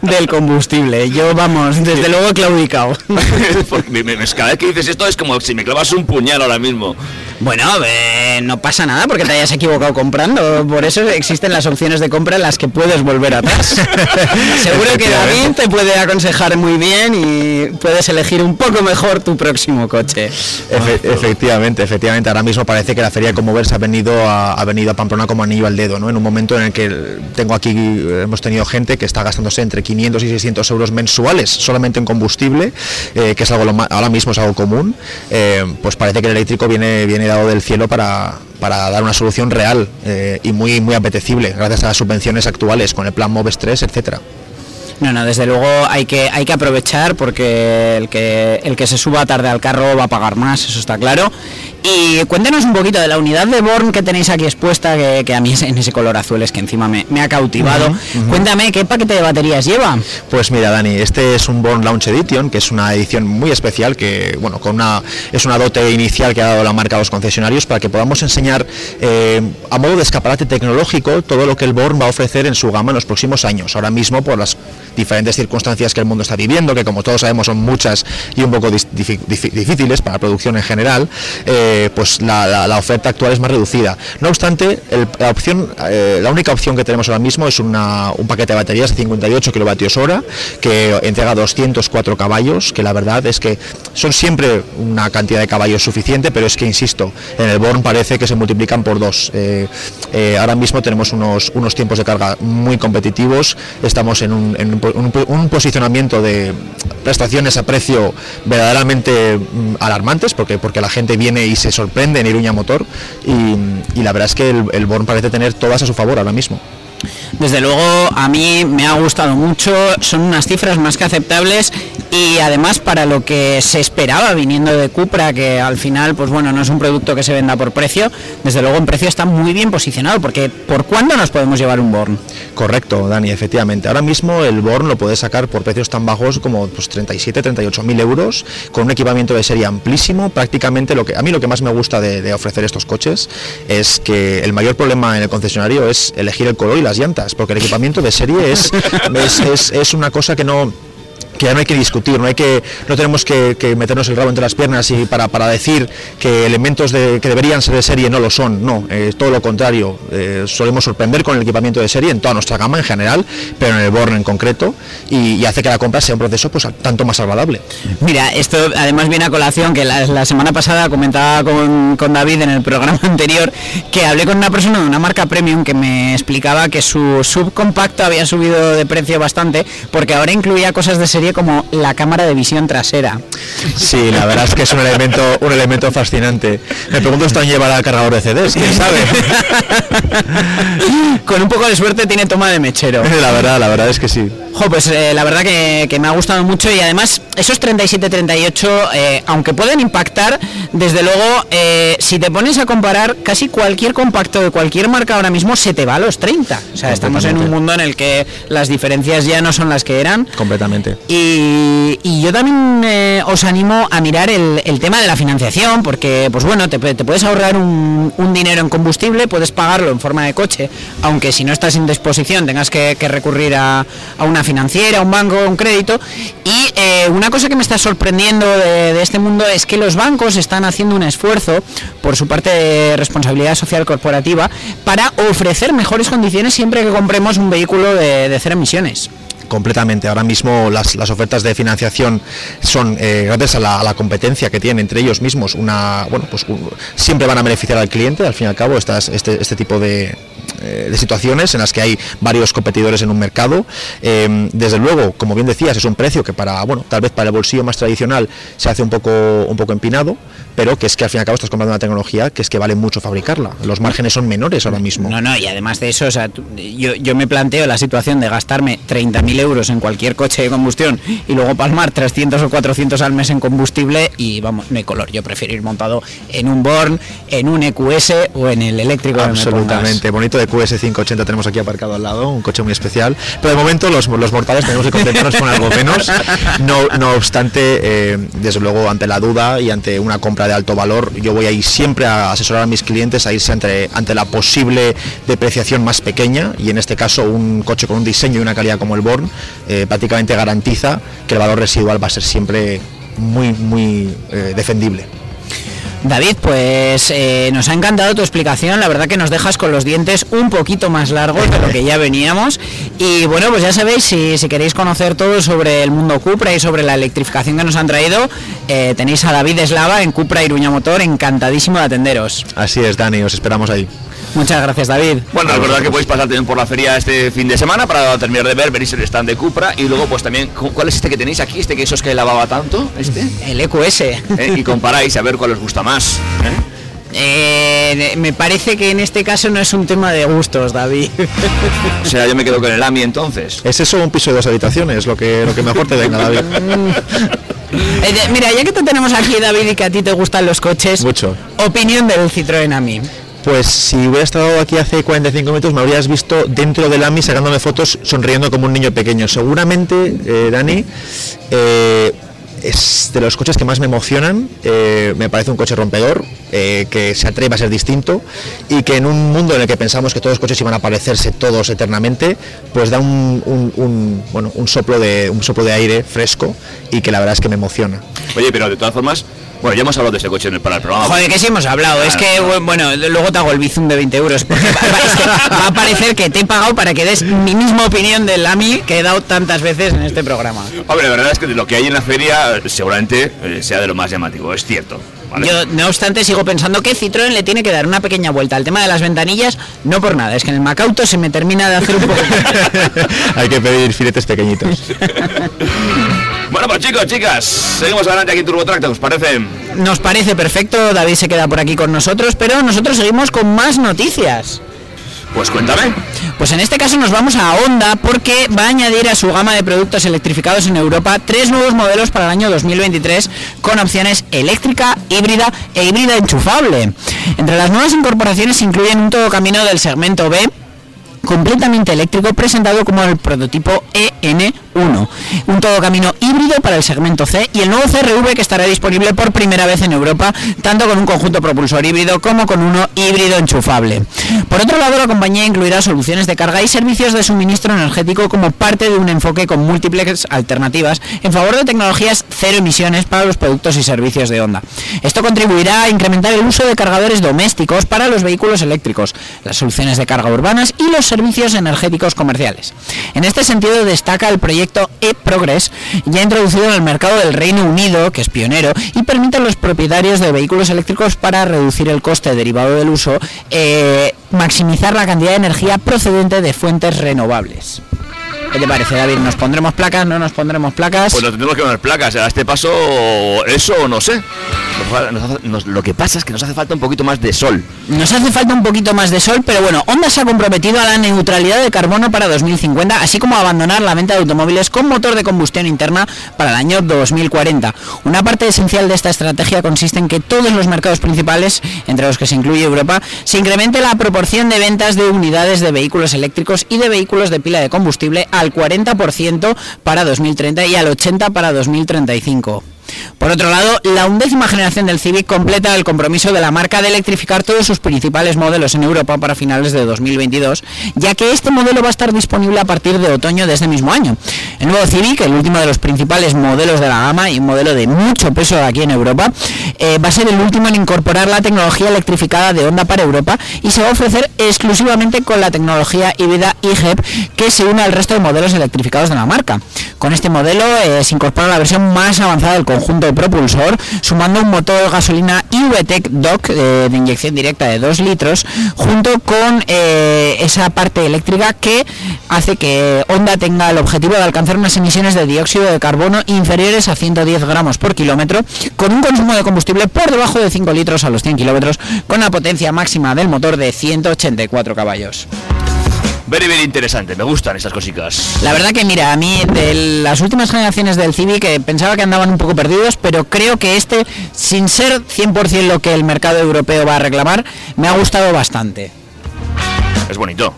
del combustible. Yo, vamos, desde luego claudicado. Porque me- me- cada vez que dices esto es como si me clavas un puñal ahora mismo. Bueno, eh, no pasa nada porque te hayas equivocado comprando. Por eso existen las opciones de compra en las que puedes volver atrás. Seguro que David te puede aconsejar muy bien y puedes elegir un poco mejor tu próximo coche. Efe- efectivamente, efectivamente. Ahora mismo parece que la feria de Comovers ha venido a, ha venido a Pamplona como anillo al dedo, ¿no? En un momento en el que tengo aquí, eh, hemos tenido gente que está gastándose entre 500 y 600 euros mensuales solamente en combustible, eh, que es algo lo ahora mismo es algo común. eh, pues parece que el eléctrico viene, viene del cielo para, para dar una solución real eh, y muy, muy apetecible, gracias a las subvenciones actuales con el plan Moves 3, etcétera. No, no, desde luego hay que, hay que aprovechar porque el que, el que se suba tarde al carro va a pagar más, eso está claro. Y cuéntenos un poquito de la unidad de Born que tenéis aquí expuesta, que, que a mí es en ese color azul es que encima me, me ha cautivado. Cuéntame, ¿qué paquete de baterías lleva? Pues mira, Dani, este es un Born Launch Edition, que es una edición muy especial, que bueno, con una es una dote inicial que ha dado la marca a los concesionarios para que podamos enseñar eh, a modo de escaparate tecnológico todo lo que el Born va a ofrecer en su gama en los próximos años. Ahora mismo, por las diferentes circunstancias que el mundo está viviendo, que como todos sabemos son muchas y un poco difíciles para la producción en general, eh, pues la, oferta actual es más reducida. No obstante, la opción, eh, la única opción que tenemos ahora mismo es una- un paquete de baterías de 58 kilovatios hora que entrega 204 caballos, que la verdad es que son siempre una cantidad de caballos suficiente, pero es que insisto, en el Born parece que se multiplican por dos. Eh, eh, ahora mismo tenemos unos, unos tiempos de carga muy competitivos, estamos en un, un posicionamiento de prestaciones a precio verdaderamente mm, alarmantes, porque, porque la gente viene y se sorprende en Iruña Motor, y, la verdad es que el, el Born parece tener todas a su favor ahora mismo. Desde luego a mí me ha gustado mucho, son unas cifras más que aceptables y además para lo que se esperaba viniendo de Cupra, que al final pues bueno, no es un producto que se venda por precio, desde luego en precio está muy bien posicionado, porque ¿por cuándo nos podemos llevar un Born? Correcto, Dani, efectivamente. Ahora mismo el Born lo puedes sacar por precios tan bajos como pues, 37, 38 mil euros, con un equipamiento de serie amplísimo. Prácticamente lo que a mí lo que más me gusta de, de ofrecer estos coches es que el mayor problema en el concesionario es elegir el color y las llantas, porque el equipamiento de serie es, es, es- es una cosa que no que ya no hay que discutir, no hay que, no tenemos que, meternos el rabo entre las piernas y para, para decir que elementos de- que deberían ser de serie no lo son, no, eh, todo lo contrario, eh, solemos sorprender con el equipamiento de serie en toda nuestra gama en general, pero en el Born en concreto, y, hace que la compra sea un proceso pues tanto más agradable. Mira, esto además viene a colación que la, la semana pasada comentaba con, con David en el programa anterior que hablé con una persona de una marca premium que me explicaba que su subcompacto había subido de precio bastante porque ahora incluía cosas de serie como la cámara de visión trasera. Sí, la verdad es que es un elemento, un elemento fascinante. Me pregunto si están llevará cargador de CDs, quién sabe. con un poco de suerte tiene toma de mechero. La verdad, la verdad es que sí. Jo, pues eh, la verdad que, que me ha gustado mucho y además esos 37-38, eh, aunque pueden impactar, desde luego, eh, si te pones a comparar, casi cualquier compacto de cualquier marca ahora mismo se te va a los 30. O sea, estamos en un mundo en el que las diferencias ya no son las que eran. Completamente. Y, y yo también os animo a mirar el, el tema de la financiación, porque, pues bueno, te, pu- te puedes ahorrar un, un dinero en combustible, puedes pagarlo en forma de coche, aunque si no estás en disposición tengas que, que recurrir a, a una financiera, un banco, un crédito. Y eh, una cosa que me está sorprendiendo de, este mundo es que los bancos están haciendo un esfuerzo por su parte de responsabilidad social corporativa para ofrecer mejores condiciones siempre que compremos un vehículo de, cero emisiones. Completamente. Ahora mismo las, ofertas de financiación son, eh, gracias a la, competencia que tienen entre ellos mismos, una, bueno, pues siempre van a beneficiar al cliente, al fin y al cabo, estas, este, este tipo de, de situaciones en las que hay varios competidores en un mercado. Eh, desde luego, como bien decías, es un precio que para, bueno, tal vez para el bolsillo más tradicional se hace un poco, un poco empinado, pero que es que al fin y al cabo estás comprando una tecnología que es que vale mucho fabricarla. Los márgenes son menores ahora mismo. No, no, y además de eso, o sea, tú- yo, yo me planteo la situación de gastarme 30.000 euros en cualquier coche de combustión y luego palmar 300 o 400 al mes en combustible y vamos, no hay color. Yo prefiero ir montado en un Born, en un EQS o en el eléctrico. Absolutamente, bonito de QS580 tenemos aquí aparcado al lado, un coche muy especial. Pero de momento los, los mortales tenemos que contentarnos con algo menos. No, no obstante, eh, desde luego ante la duda y ante una compra de alto valor, yo voy a ir siempre a asesorar a mis clientes a irse ante, ante la posible depreciación más pequeña y en este caso un coche con un diseño y una calidad como el Born eh, prácticamente garantiza que el valor residual va a ser siempre muy, muy eh, defendible. David, pues eh, nos ha encantado tu explicación. La verdad que nos dejas con los dientes un poquito más largos de lo que ya veníamos. Y bueno, pues ya sabéis, si, queréis conocer todo sobre el mundo Cupra y sobre la electrificación que nos han traído, eh, tenéis a David Eslava en Cupra Iruña Motor, encantadísimo de atenderos. Así es, Dani, os esperamos ahí. Muchas gracias, David. Bueno, es verdad que podéis pasar también por la feria este fin de semana para terminar de ver, veréis el stand de Cupra y luego pues también, ¿cu- ¿cuál es este que tenéis aquí? Este que esos que lavaba tanto, este, El EQS. ¿Eh? y comparáis a ver cuál os gusta más. ¿eh? Eh, me parece que en este caso no es un tema de gustos, David. O sea, yo me quedo con el AMI entonces. ¿Es eso un piso de dos habitaciones? Lo que, lo que mejor te venga, David. Eh, de- mira, ya que te tenemos aquí, David, y que a ti te gustan los coches, Mucho. opinión del Citroën a mí. Pues si hubiera estado aquí hace 45 minutos me habrías visto dentro del AMI sacándome fotos sonriendo como un niño pequeño. Seguramente, eh, Dani, eh, es de los coches que más me emocionan. eh, me parece un coche rompedor, que se atreve a ser distinto y que en un mundo en el que pensamos que todos los coches iban a parecerse todos eternamente, pues da un- un, bueno, un, soplo de, un soplo de aire fresco y que la verdad es que me emociona. Oye, pero de todas formas, bueno, ya hemos hablado de este coche en el, para el programa. Joder, que sí hemos hablado. Es que, bu- bueno, luego te hago el bizum de 20 euros. Porque va, que a parecer que te he pagado para que des mi misma opinión del AMI que he dado tantas veces en este programa. Hombre, la verdad es que lo que hay en la feria seguramente eh, sea de lo más llamativo, es cierto. ¿vale? Yo, no obstante, sigo pensando que Citroën le tiene que dar una pequeña vuelta al tema de las ventanillas, no por nada, es que en el Macauto se me termina de hacer un poco... Hay que pedir filetes pequeñitos. Bueno, pues chicos, chicas, seguimos adelante aquí en TurboTrack, ¿os parece? Nos parece perfecto, David se queda por aquí con nosotros, pero nosotros seguimos con más noticias. Pues cuéntame. Pues en este caso nos vamos a Honda porque va a añadir a su gama de productos electrificados en Europa tres nuevos modelos para el año 2023 con opciones eléctrica, híbrida e híbrida enchufable. Entre las nuevas incorporaciones se incluyen un todo camino del segmento B completamente eléctrico presentado como el prototipo EN1, un todo camino híbrido para el segmento C y el nuevo CRV que estará disponible por primera vez en Europa, tanto con un conjunto propulsor híbrido como con uno híbrido enchufable. Por otro lado, la compañía incluirá soluciones de carga y servicios de suministro energético como parte de un enfoque con múltiples alternativas en favor de tecnologías cero emisiones para los productos y servicios de Honda. Esto contribuirá a incrementar el uso de cargadores domésticos para los vehículos eléctricos, las soluciones de carga urbanas y los servicios energéticos comerciales. En este sentido destaca el proyecto e-Progress, ya introducido en el mercado del Reino Unido, que es pionero, y permite a los propietarios de vehículos eléctricos para reducir el coste derivado del uso, eh, maximizar la cantidad de energía procedente de fuentes renovables. ¿Qué te parece, David? ¿Nos pondremos placas? ¿No nos pondremos placas? Pues nos tendremos que poner placas. A este paso, eso no sé. Nos- nos hace- nos- lo que pasa es que nos hace falta un poquito más de sol. Nos hace falta un poquito más de sol, pero bueno, Honda se ha comprometido a la neutralidad de carbono para 2050, así como a abandonar la venta de automóviles con motor de combustión interna para el año 2040. Una parte esencial de esta estrategia consiste en que todos los mercados principales, entre los que se incluye Europa, se incremente la proporción de ventas de unidades de vehículos eléctricos y de vehículos de pila de combustible al 40% para 2030 y al 80% para 2035. Por otro lado, la undécima generación del Civic completa el compromiso de la marca de electrificar todos sus principales modelos en Europa para finales de 2022, ya que este modelo va a estar disponible a partir de otoño de este mismo año. El nuevo Civic, el último de los principales modelos de la gama y un modelo de mucho peso aquí en Europa, eh, va a ser el último en incorporar la tecnología electrificada de Honda para Europa y se va a ofrecer exclusivamente con la tecnología híbrida IGEP que se une al resto de modelos electrificados de la marca. Con este modelo eh, se incorpora la versión más avanzada del conjunto propulsor, sumando un motor gasolina IVTEC DOC eh, de inyección directa de 2 litros, junto con eh, esa parte eléctrica que hace que Honda tenga el objetivo de alcanzar unas emisiones de dióxido de carbono inferiores a 110 gramos por kilómetro, con un consumo de combustible por debajo de 5 litros a los 100 kilómetros, con la potencia máxima del motor de 184 caballos. Very, very interesante. Me gustan estas cositas. La verdad que mira, a mí de las últimas generaciones del Civic eh, pensaba que andaban un poco perdidos, pero creo que este, sin ser 100% lo que el mercado europeo va a reclamar, me ha gustado bastante. Es bonito.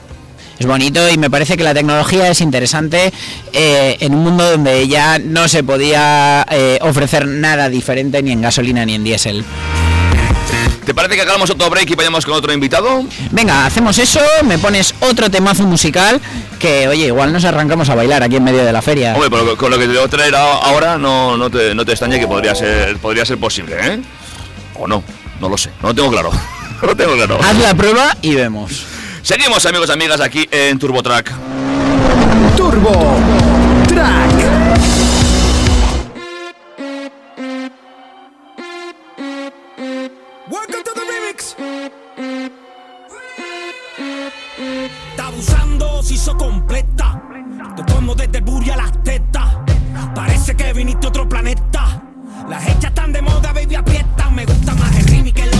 Es bonito y me parece que la tecnología es interesante eh, en un mundo donde ya no se podía eh, ofrecer nada diferente ni en gasolina ni en diésel. ¿Te parece que hagamos otro break y vayamos con otro invitado? Venga, hacemos eso, me pones otro temazo musical que, oye, igual nos arrancamos a bailar aquí en medio de la feria. Hombre, pero con lo que te voy a traer ahora no, no, te, no te extrañe que podría ser, podría ser posible, ¿eh? O no, no lo sé, no lo tengo claro. No lo tengo claro. Haz la prueba y vemos. Seguimos amigos y amigas aquí en TurboTrack. Turbo Track. Completa. Te como desde el a las tetas. Parece que viniste a otro planeta. Las hechas están de moda, baby, aprieta. Me gusta más el remix que el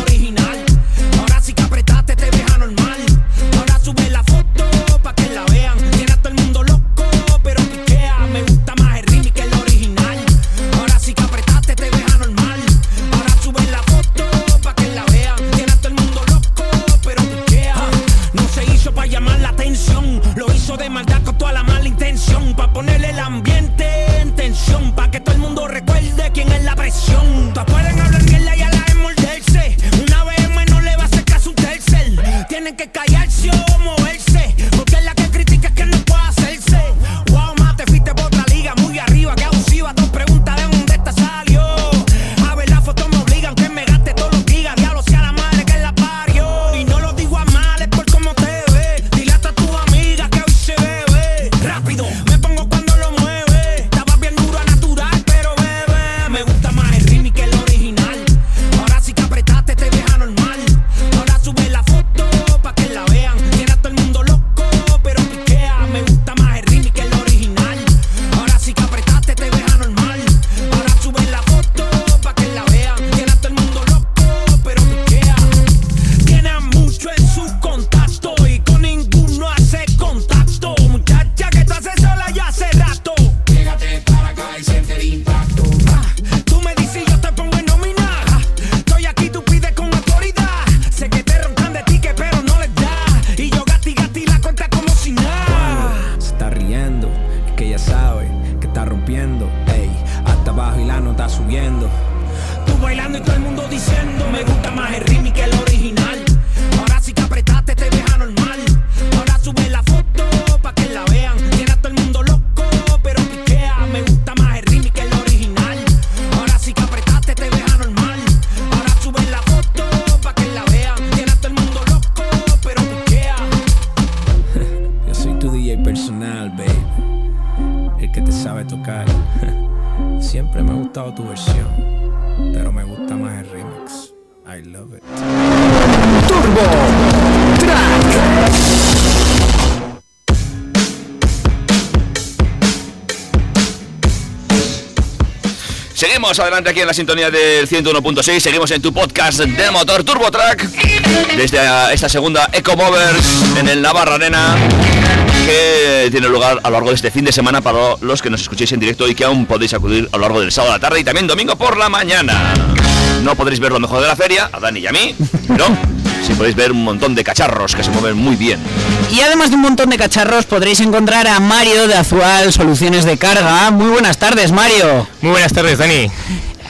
Seguimos adelante aquí en la sintonía del 101.6. Seguimos en tu podcast de motor Turbo Track. Desde eh, esta segunda Eco Movers en el Navarra Arena. Que tiene lugar a lo largo de este fin de semana para los que nos escuchéis en directo y que aún podéis acudir a lo largo del sábado a la tarde y también domingo por la mañana. No podréis ver lo mejor de la feria, a Dani y a mí, pero sí podéis ver un montón de cacharros que se mueven muy bien. Y además de un montón de cacharros podréis encontrar a Mario de Azual Soluciones de Carga. Muy buenas tardes, Mario. Muy buenas tardes, Dani.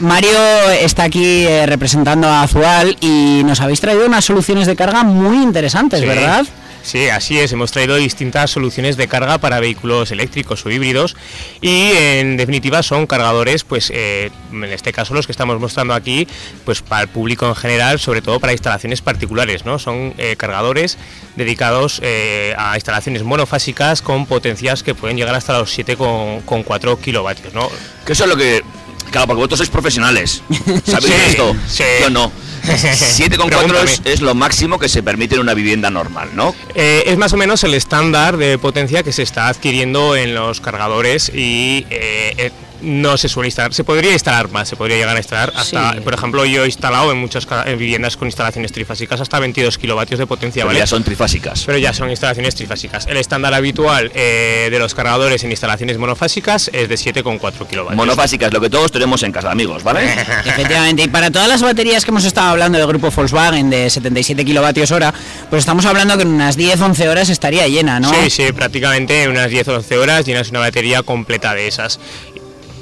Mario está aquí eh, representando a Azual y nos habéis traído unas soluciones de carga muy interesantes, Sí. ¿verdad? Sí, así es. Hemos traído distintas soluciones de carga para vehículos eléctricos o híbridos y, en definitiva, son cargadores, pues, eh, en este caso los que estamos mostrando aquí, pues, para el público en general, sobre todo para instalaciones particulares, ¿no? Son eh, cargadores dedicados eh, a instalaciones monofásicas con potencias que pueden llegar hasta los 7,4 kilovatios, ¿no? Que es lo que. Claro, porque vosotros sois profesionales. ¿Sabéis Sí, esto? sí. Yo no. 7,4 Pregúntame. es, es lo máximo que se permite en una vivienda normal, ¿no? Eh, es más o menos el estándar de potencia que se está adquiriendo en los cargadores y eh, eh, no se suele instalar. Se podría instalar más, se podría llegar a instalar hasta, Sí. por ejemplo, yo he instalado en muchas en viviendas con instalaciones trifásicas hasta 22 kilovatios de potencia, Pero ¿vale? ya son trifásicas. Pero ya son instalaciones trifásicas. El estándar habitual eh, de los cargadores en instalaciones monofásicas es de 7,4 kilovatios. Monofásicas, lo que todos tenemos en casa, amigos, ¿vale? Efectivamente, y para todas las baterías que hemos estado hablando del grupo Volkswagen de 77 kilovatios hora, pues estamos hablando que en unas 10-11 horas estaría llena, ¿no? Sí, sí, prácticamente en unas 10 o 11 horas llenas una batería completa de esas.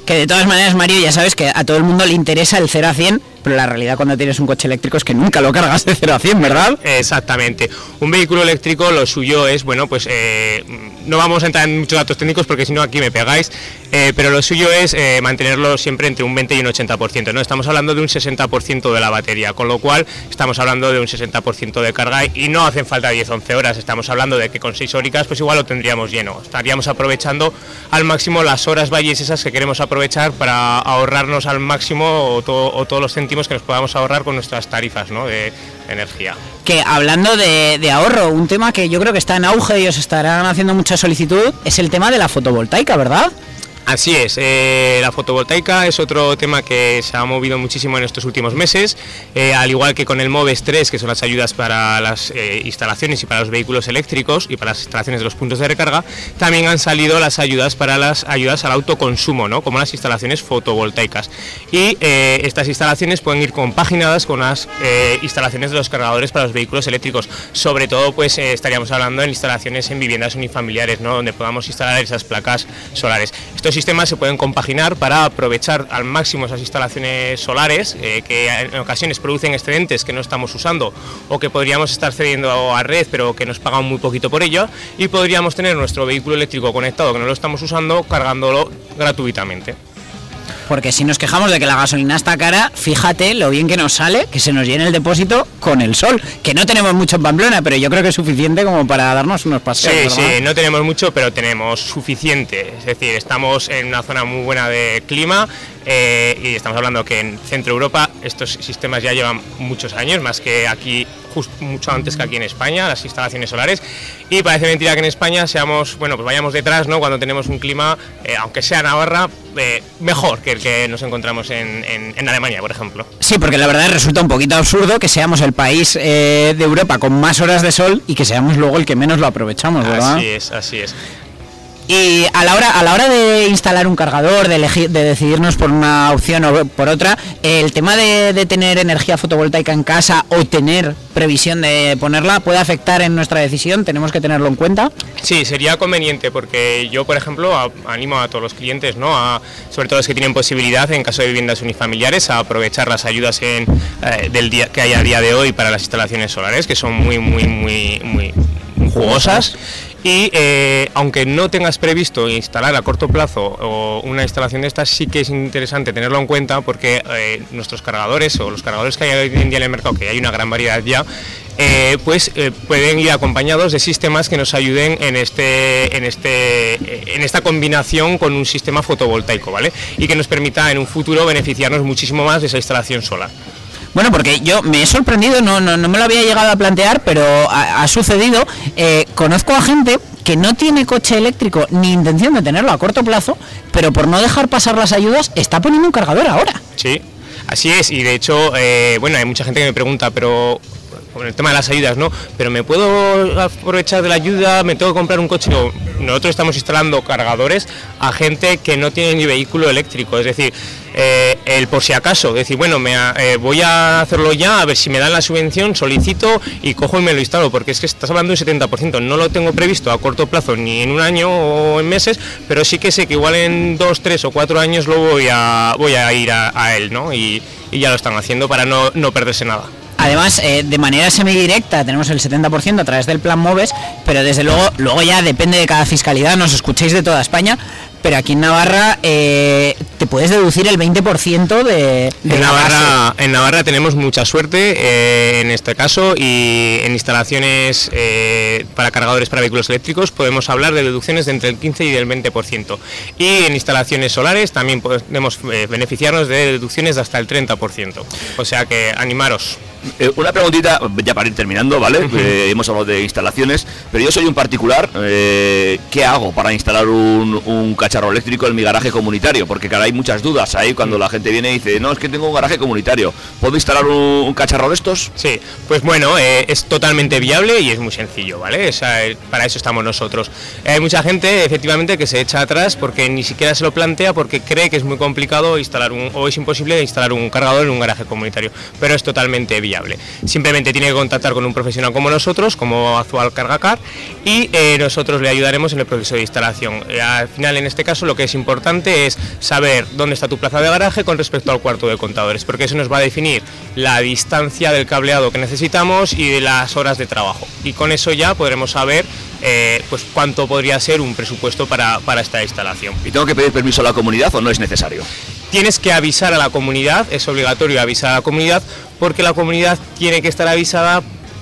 Que de todas maneras, Mario, ya sabes que a todo el mundo le interesa el 0 a 100, pero la realidad cuando tienes un coche eléctrico es que nunca lo cargas de 0 a 100, ¿verdad? Exactamente. Un vehículo eléctrico lo suyo es, bueno, pues eh, no vamos a entrar en muchos datos técnicos porque si no aquí me pegáis, eh, pero lo suyo es eh, mantenerlo siempre entre un 20 y un 80%, ¿no? Estamos hablando de un 60% de la batería, con lo cual estamos hablando de un 60% de carga y no hacen falta 10-11 horas, estamos hablando de que con 6 hóricas pues igual lo tendríamos lleno, estaríamos aprovechando al máximo las horas valles esas que queremos aprovechar para ahorrarnos al máximo o, to- o todos los que nos podamos ahorrar con nuestras tarifas de energía. Que hablando de, de ahorro, un tema que yo creo que está en auge y os estarán haciendo mucha solicitud, es el tema de la fotovoltaica, ¿verdad? Así es, eh, la fotovoltaica es otro tema que se ha movido muchísimo en estos últimos meses, eh, al igual que con el MOVES 3, que son las ayudas para las eh, instalaciones y para los vehículos eléctricos y para las instalaciones de los puntos de recarga, también han salido las ayudas para las ayudas al autoconsumo, ¿no? como las instalaciones fotovoltaicas. Y eh, estas instalaciones pueden ir compaginadas con las instalaciones de los cargadores para los vehículos eléctricos. Sobre todo, pues estaríamos hablando en instalaciones en viviendas unifamiliares, ¿no? donde podamos instalar esas placas solares. Estos sistemas se pueden compaginar para aprovechar al máximo esas instalaciones solares eh, que en ocasiones producen excedentes que no estamos usando o que podríamos estar cediendo a red pero que nos pagan muy poquito por ello y podríamos tener nuestro vehículo eléctrico conectado que no lo estamos usando cargándolo gratuitamente. Porque si nos quejamos de que la gasolina está cara, fíjate lo bien que nos sale que se nos llene el depósito con el sol. Que no tenemos mucho en Pamplona, pero yo creo que es suficiente como para darnos unos paseos. Sí, ¿verdad? sí, no tenemos mucho, pero tenemos suficiente. Es decir, estamos en una zona muy buena de clima eh, y estamos hablando que en Centro Europa estos sistemas ya llevan muchos años, más que aquí, justo mucho antes que aquí en España, las instalaciones solares. Y parece mentira que en España seamos, bueno, pues vayamos detrás, ¿no? Cuando tenemos un clima, eh, aunque sea Navarra, eh, mejor que el que nos encontramos en, en- en Alemania, por ejemplo. Sí, porque la verdad resulta un poquito absurdo que seamos el país de Europa con más horas de sol y que seamos luego el que menos lo aprovechamos, ¿verdad? Así es, así es. Y a la hora a la hora de instalar un cargador, de elegir, de decidirnos por una opción o por otra, el tema de, de tener energía fotovoltaica en casa o tener previsión de ponerla puede afectar en nuestra decisión. Tenemos que tenerlo en cuenta. Sí, sería conveniente porque yo, por ejemplo, a- animo a todos los clientes, ¿no? A, sobre todo los que tienen posibilidad en caso de viviendas unifamiliares, a aprovechar las ayudas en, eh, del día, que hay a día de hoy para las instalaciones solares, que son muy, muy, muy, muy jugosas. Y eh, aunque no tengas previsto instalar a corto plazo o una instalación de estas, sí que es interesante tenerlo en cuenta porque eh, nuestros cargadores o los cargadores que hay hoy en día en el mercado, que hay una gran variedad ya, eh, pues pueden ir acompañados de sistemas que nos ayuden en este en este en esta combinación con un sistema fotovoltaico, ¿vale? Y que nos permita en un futuro beneficiarnos muchísimo más de esa instalación solar. Bueno, porque yo me he sorprendido, no, no, no me lo había llegado a plantear, pero ha, sucedido. Eh, conozco a gente que no tiene coche eléctrico ni intención de tenerlo a corto plazo, pero por no dejar pasar las ayudas está poniendo un cargador ahora. Sí, así es. Y de hecho, eh, bueno, hay mucha gente que me pregunta, pero con el tema de las ayudas, ¿no? Pero me puedo aprovechar de la ayuda, me tengo que comprar un coche. No, nosotros estamos instalando cargadores a gente que no tiene ni vehículo eléctrico, es decir, eh, el por si acaso, decir, bueno, me, eh, voy a hacerlo ya, a ver si me dan la subvención, solicito y cojo y me lo instalo, porque es que estás hablando de un 70%, no lo tengo previsto a corto plazo ni en un año o en meses, pero sí que sé que igual en dos, tres o cuatro años lo voy a, voy a ir a, él, ¿no? Y, ya lo están haciendo para no, no perderse nada. Además, eh, de manera semidirecta tenemos el 70% a través del plan MOVES, pero desde luego, luego ya depende de cada fiscalidad, nos escucháis de toda España, pero aquí en Navarra eh, te puedes deducir el 20% de, de En Navarra, en Navarra tenemos mucha suerte eh, en este caso y en instalaciones eh, para cargadores para vehículos eléctricos podemos hablar de deducciones de entre el 15 y el 20%. Y en instalaciones solares también podemos eh, beneficiarnos de deducciones de hasta el 30%. O sea que animaros. Eh, una preguntita, ya para ir terminando, ¿vale? Eh, hemos hablado de instalaciones, pero yo soy un particular. eh, ¿Qué hago para instalar un, un cacharro eléctrico en mi garaje comunitario? Porque claro, hay muchas dudas ahí cuando la gente viene y dice, no, es que tengo un garaje comunitario. ¿Puedo instalar un, un cacharro de estos? Sí, pues bueno, es totalmente viable y es muy sencillo, ¿vale? O sea, para eso estamos nosotros. Hay mucha gente, efectivamente, que se echa atrás porque ni siquiera se lo plantea porque cree que es muy complicado instalar un, o es imposible instalar un cargador en un garaje comunitario, pero es totalmente viable. Simplemente tiene que contactar con un profesional como nosotros, como Azual Cargacar, y eh, nosotros le ayudaremos en el proceso de instalación. Eh, al final, en este caso, lo que es importante es saber dónde está tu plaza de garaje con respecto al cuarto de contadores, porque eso nos va a definir la distancia del cableado que necesitamos y de las horas de trabajo. Y con eso ya podremos saber eh, pues cuánto podría ser un presupuesto para, para esta instalación. ¿Y tengo que pedir permiso a la comunidad o no es necesario? Tienes que avisar a la comunidad, es obligatorio avisar a la comunidad, porque la comunidad tiene que estar avisada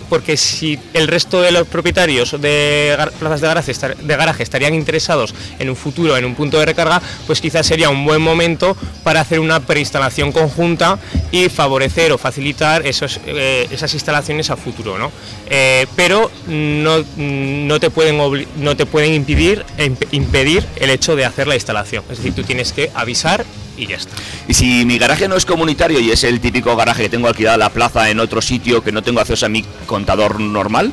porque si el resto de los propietarios de plazas de garaje, estarían interesados en un futuro en un punto de recarga, pues quizás sería un buen momento para hacer una preinstalación conjunta y favorecer o facilitar eh, esas instalaciones a futuro. ¿no? Eh, pero no, te pueden no te pueden impedir, imp- impedir el hecho de hacer la instalación. Es decir, tú tienes que avisar y ya está. Y si mi garaje no es comunitario y es el típico garaje que tengo alquilada la plaza en otro sitio que no tengo acceso a mi contador normal,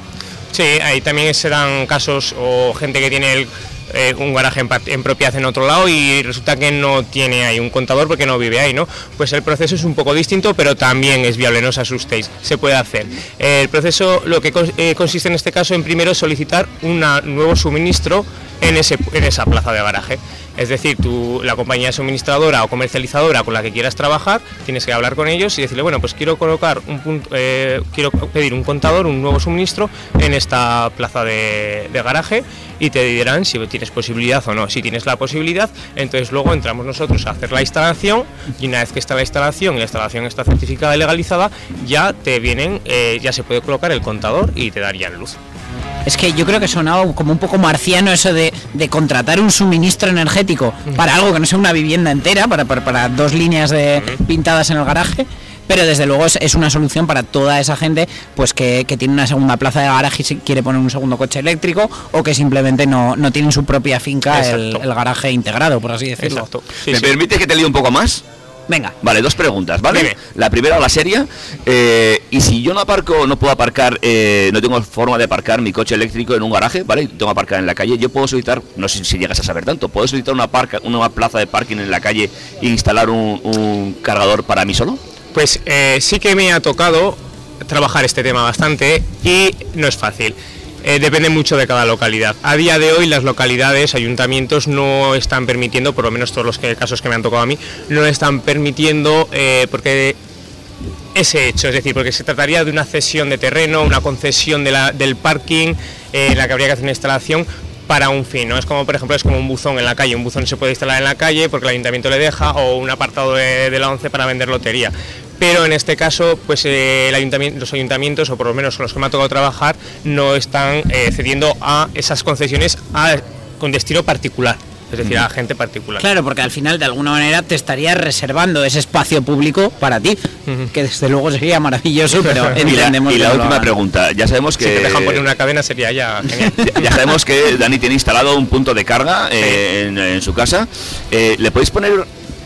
Sí, ahí también serán casos o gente que tiene el, eh, un garaje en, en propiedad en otro lado y resulta que no tiene ahí un contador porque no vive ahí, ¿no? Pues el proceso es un poco distinto, pero también es viable, no os asustéis, se puede hacer. El proceso lo que cons- eh, consiste en este caso en primero solicitar un nuevo suministro en, ese, en esa plaza de garaje. Es decir, tú, la compañía suministradora o comercializadora con la que quieras trabajar, tienes que hablar con ellos y decirle, bueno, pues quiero colocar un punto, eh, quiero pedir un contador, un nuevo suministro en esta plaza de, garaje y te dirán si tienes posibilidad o no. Si tienes la posibilidad, entonces luego entramos nosotros a hacer la instalación y una vez que está la instalación y la instalación está certificada y legalizada, ya te vienen, eh, ya se puede colocar el contador y te darían luz. Es que yo creo que sonaba como un poco marciano eso de, de contratar un suministro energético para algo que no sea una vivienda entera, para, para, para dos líneas de, pintadas en el garaje. Pero desde luego es, es una solución para toda esa gente pues que, que tiene una segunda plaza de garaje y si quiere poner un segundo coche eléctrico o que simplemente no, no tiene en su propia finca el, garaje integrado, por así decirlo. Exacto. Sí, ¿me sí. permite que te líe un poco más? Venga, Vale, dos preguntas, ¿vale? Dime. La primera, la seria. eh, y si yo no aparco, no puedo aparcar, eh, no tengo forma de aparcar mi coche eléctrico en un garaje, ¿vale? Tengo que aparcar en la calle. Yo puedo solicitar, no sé si llegas a saber tanto, puedo solicitar una, parca, una plaza de parking en la calle e instalar un, un cargador para mí solo. Pues eh, sí que me ha tocado trabajar este tema bastante y no es fácil. Eh, depende mucho de cada localidad. A día de hoy las localidades, ayuntamientos no están permitiendo, por lo menos todos los casos que me han tocado a mí, no están permitiendo eh, porque ese hecho, es decir, porque se trataría de una cesión de terreno, una concesión de la- del parking, eh, en la que habría que hacer una instalación para un fin, ¿no? Es como, por ejemplo, es como un buzón en la calle, un buzón se puede instalar en la calle porque el ayuntamiento le deja, o un apartado de, de la ONCE para vender lotería. Pero en este caso, pues eh, el ayuntamiento, los ayuntamientos, o por lo menos los que me ha tocado trabajar, no están eh, cediendo a esas concesiones a- con destino particular. Es decir, a gente particular. Claro, porque al final de alguna manera te estarías reservando ese espacio público para ti, que desde luego sería maravilloso, pero Y la, entendemos y que la no lo última hagan. pregunta, ya sabemos Si que te dejan poner una cadena sería ya genial. ya- ya sabemos que Dani tiene instalado un punto de carga eh, en, en su casa. Eh, ¿Le podéis poner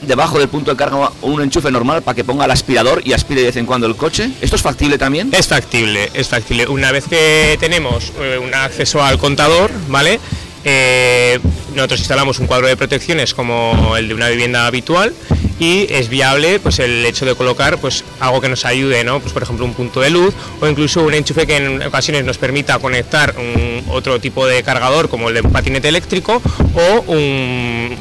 debajo del punto de carga un enchufe normal para que ponga el aspirador y aspire de vez en cuando el coche? ¿Esto es factible también? Es factible, es factible. Una vez que tenemos eh, un acceso al contador, ¿vale? Eh, nosotros instalamos un cuadro de protecciones como el de una vivienda habitual y es viable pues el hecho de colocar pues algo que nos ayude, ¿no? Pues por ejemplo un punto de luz o incluso un enchufe que en ocasiones nos permita conectar otro tipo de cargador como el de un patinete eléctrico o un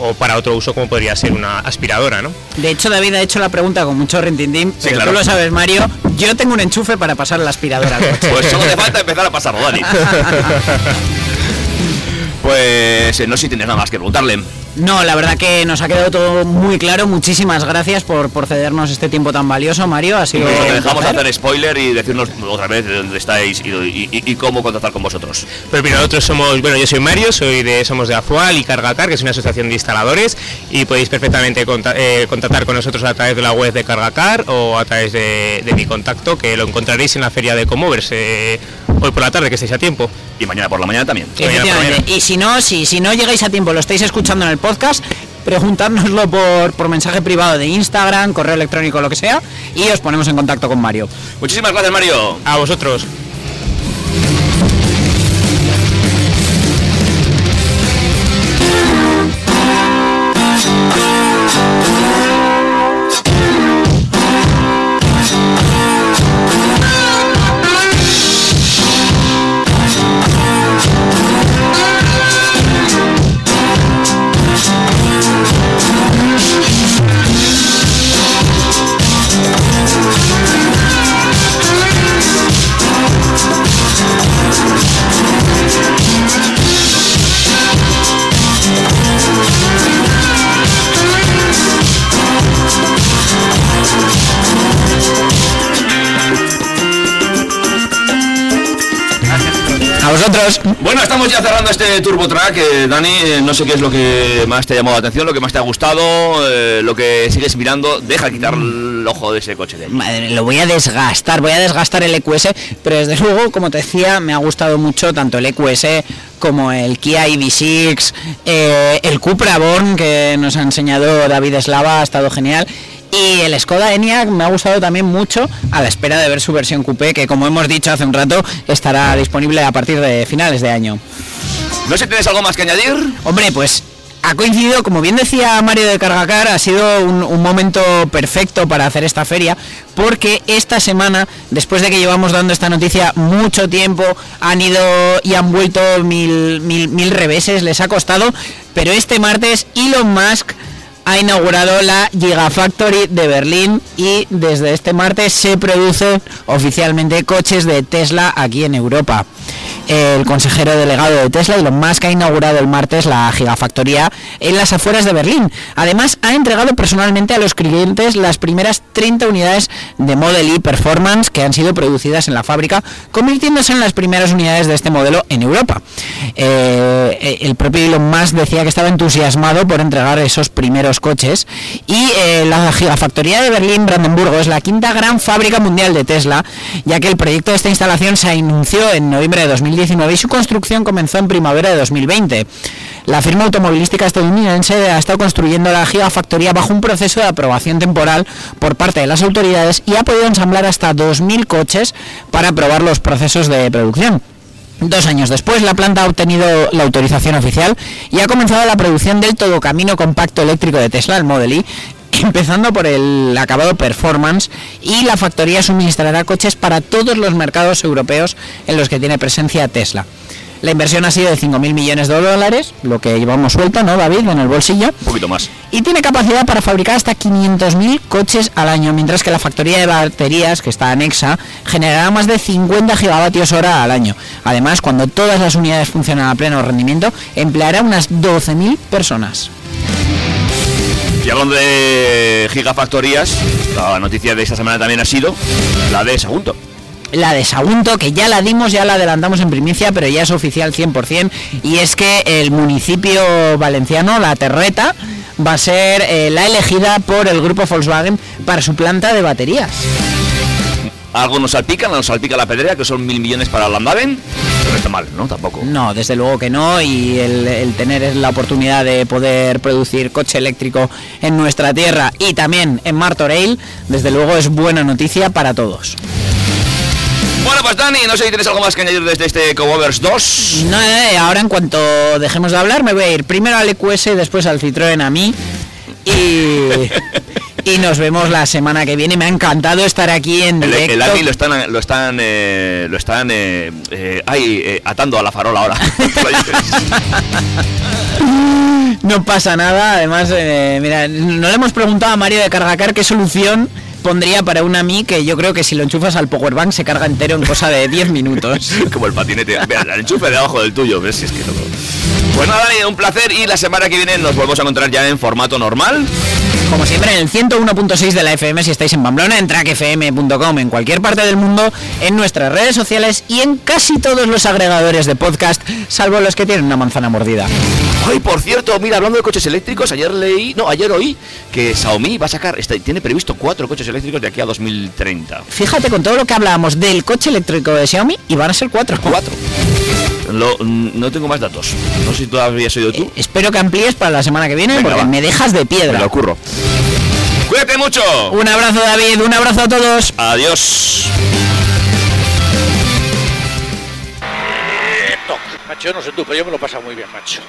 o para otro uso como podría ser una aspiradora, ¿no? De hecho, David ha hecho la pregunta con mucho rintintín, pero claro. tú lo sabes, Mario, yo tengo un enchufe para pasar la aspiradora. Pues solo te falta empezar a pasarlo, Dani. Pues eh, no sé si tienes nada más que preguntarle. No, la verdad que nos ha quedado todo muy claro. Muchísimas gracias por, por cedernos este tiempo tan valioso, Mario. Ha sido te dejamos placer. hacer spoiler y decirnos otra vez de dónde estáis y, y- y- y cómo contactar con vosotros. Pues mira, nosotros somos, bueno, yo soy Mario, soy de Somos de Azual y Cargacar, que es una asociación de instaladores, y podéis perfectamente conta- eh, contactar con nosotros a través de la web de Cargacar o a través de, de mi contacto, que lo encontraréis en la feria de Comovers eh, hoy por la tarde, que estéis a tiempo. Y mañana por la mañana también. Y si no, si, si no llegáis a tiempo, lo estáis escuchando en el podcast, preguntárnoslo por, por mensaje privado de Instagram, correo electrónico, lo que sea, y os ponemos en contacto con Mario. Muchísimas gracias, Mario. A vosotros. Bueno, estamos ya cerrando este Turbo Track. eh, Dani, eh, no sé qué es lo que más te ha llamado la atención, lo que más te ha gustado, eh, lo que sigues mirando. Deja de quitar el ojo de ese coche de. Madre, lo voy a desgastar, voy a desgastar el EQS, pero desde luego, como te decía, me ha gustado mucho tanto el EQS como el Kia EV6, eh, el Cupra Born que nos ha enseñado David Eslava, ha estado genial. Y el Skoda Enyaq me ha gustado también mucho a la espera de ver su versión coupé, que como hemos dicho hace un rato, estará disponible a partir de finales de año. No sé si tienes algo más que añadir. Hombre, pues ha coincidido, como bien decía Mario de Cargacar, ha sido un, un momento perfecto para hacer esta feria, porque esta semana, después de que llevamos dando esta noticia mucho tiempo, han ido y han vuelto mil, mil, mil reveses, les ha costado, pero este martes Elon Musk ha inaugurado la Gigafactory de Berlín y desde este martes se producen oficialmente coches de Tesla aquí en Europa. El consejero delegado de Tesla, Elon Musk, ha inaugurado el martes la gigafactoría en las afueras de Berlín. Además, ha entregado personalmente a los clientes las primeras 30 unidades de Model E Performance que han sido producidas en la fábrica, convirtiéndose en las primeras unidades de este modelo en Europa. Eh, el propio Elon Musk decía que estaba entusiasmado por entregar esos primeros coches y eh, la gigafactoría de Berlín Brandenburgo es la quinta gran fábrica mundial de Tesla, ya que el proyecto de esta instalación se anunció en noviembre de 2019 y su construcción comenzó en primavera de 2020. La firma automovilística estadounidense ha estado construyendo la gigafactoría bajo un proceso de aprobación temporal por parte de las autoridades y ha podido ensamblar hasta 2.000 coches para probar los procesos de producción. Dos años después, la planta ha obtenido la autorización oficial y ha comenzado la producción del todocamino compacto eléctrico de Tesla, el Model E, empezando por el acabado performance y la factoría suministrará coches para todos los mercados europeos en los que tiene presencia Tesla. La inversión ha sido de 5.000 millones de dólares, lo que llevamos suelto, ¿no, David? En el bolsillo. Un poquito más. Y tiene capacidad para fabricar hasta 500.000 coches al año, mientras que la factoría de baterías, que está anexa, generará más de 50 gigavatios hora al año. Además, cuando todas las unidades funcionan a pleno rendimiento, empleará unas 12.000 personas. Y hablando de gigafactorías, la noticia de esta semana también ha sido la de Sagunto. La de Sagunto, que ya la dimos, ya la adelantamos en primicia, pero ya es oficial 100%, y es que el municipio valenciano, La Terreta, va a ser eh, la elegida por el grupo Volkswagen para su planta de baterías. Algo nos salpica, nos salpica la pedrea, que son mil millones para Landaven. No está mal, ¿no? Tampoco. No, desde luego que no, y el, el tener la oportunidad de poder producir coche eléctrico en nuestra tierra y también en Martorell, desde luego es buena noticia para todos. Bueno, pues Dani, no sé si tienes algo más que añadir desde este Covovers 2. No, eh, ahora en cuanto dejemos de hablar me voy a ir primero al EQS, después al Citroën a mí y, y nos vemos la semana que viene. Me ha encantado estar aquí en El, directo. el lo están, lo están, eh, lo están eh, eh, ahí, eh, atando a la farola ahora. No pasa nada, además, eh, mira, no le hemos preguntado a Mario de Cargacar qué solución pondría para un AMI que yo creo que si lo enchufas al powerbank se carga entero en cosa de 10 minutos. Como el patinete. Mira, el enchufe de abajo del tuyo, ves si es que no. Pues nada, un placer y la semana que viene nos volvemos a encontrar ya en formato normal. Como siempre, en el 101.6 de la FM si estáis en Pamplona, en trackfm.com, en cualquier parte del mundo, en nuestras redes sociales y en casi todos los agregadores de podcast, salvo los que tienen una manzana mordida. Ay, por cierto, mira, hablando de coches eléctricos, ayer leí, no, ayer oí que Xiaomi va a sacar, está- tiene previsto cuatro coches eléctricos de aquí a 2030. Fíjate con todo lo que hablábamos del coche eléctrico de Xiaomi y van a ser cuatro. Cuatro. Lo- no tengo más datos. No sé si todavía has oído tú. Espero que amplíes para la semana que viene Venga, porque va. me dejas de Me piedra. lo ocurro. Cuídate mucho. Un abrazo David, un abrazo a todos. Adiós. Macho, yo no sé tú, pero yo me lo he pasado muy bien, macho.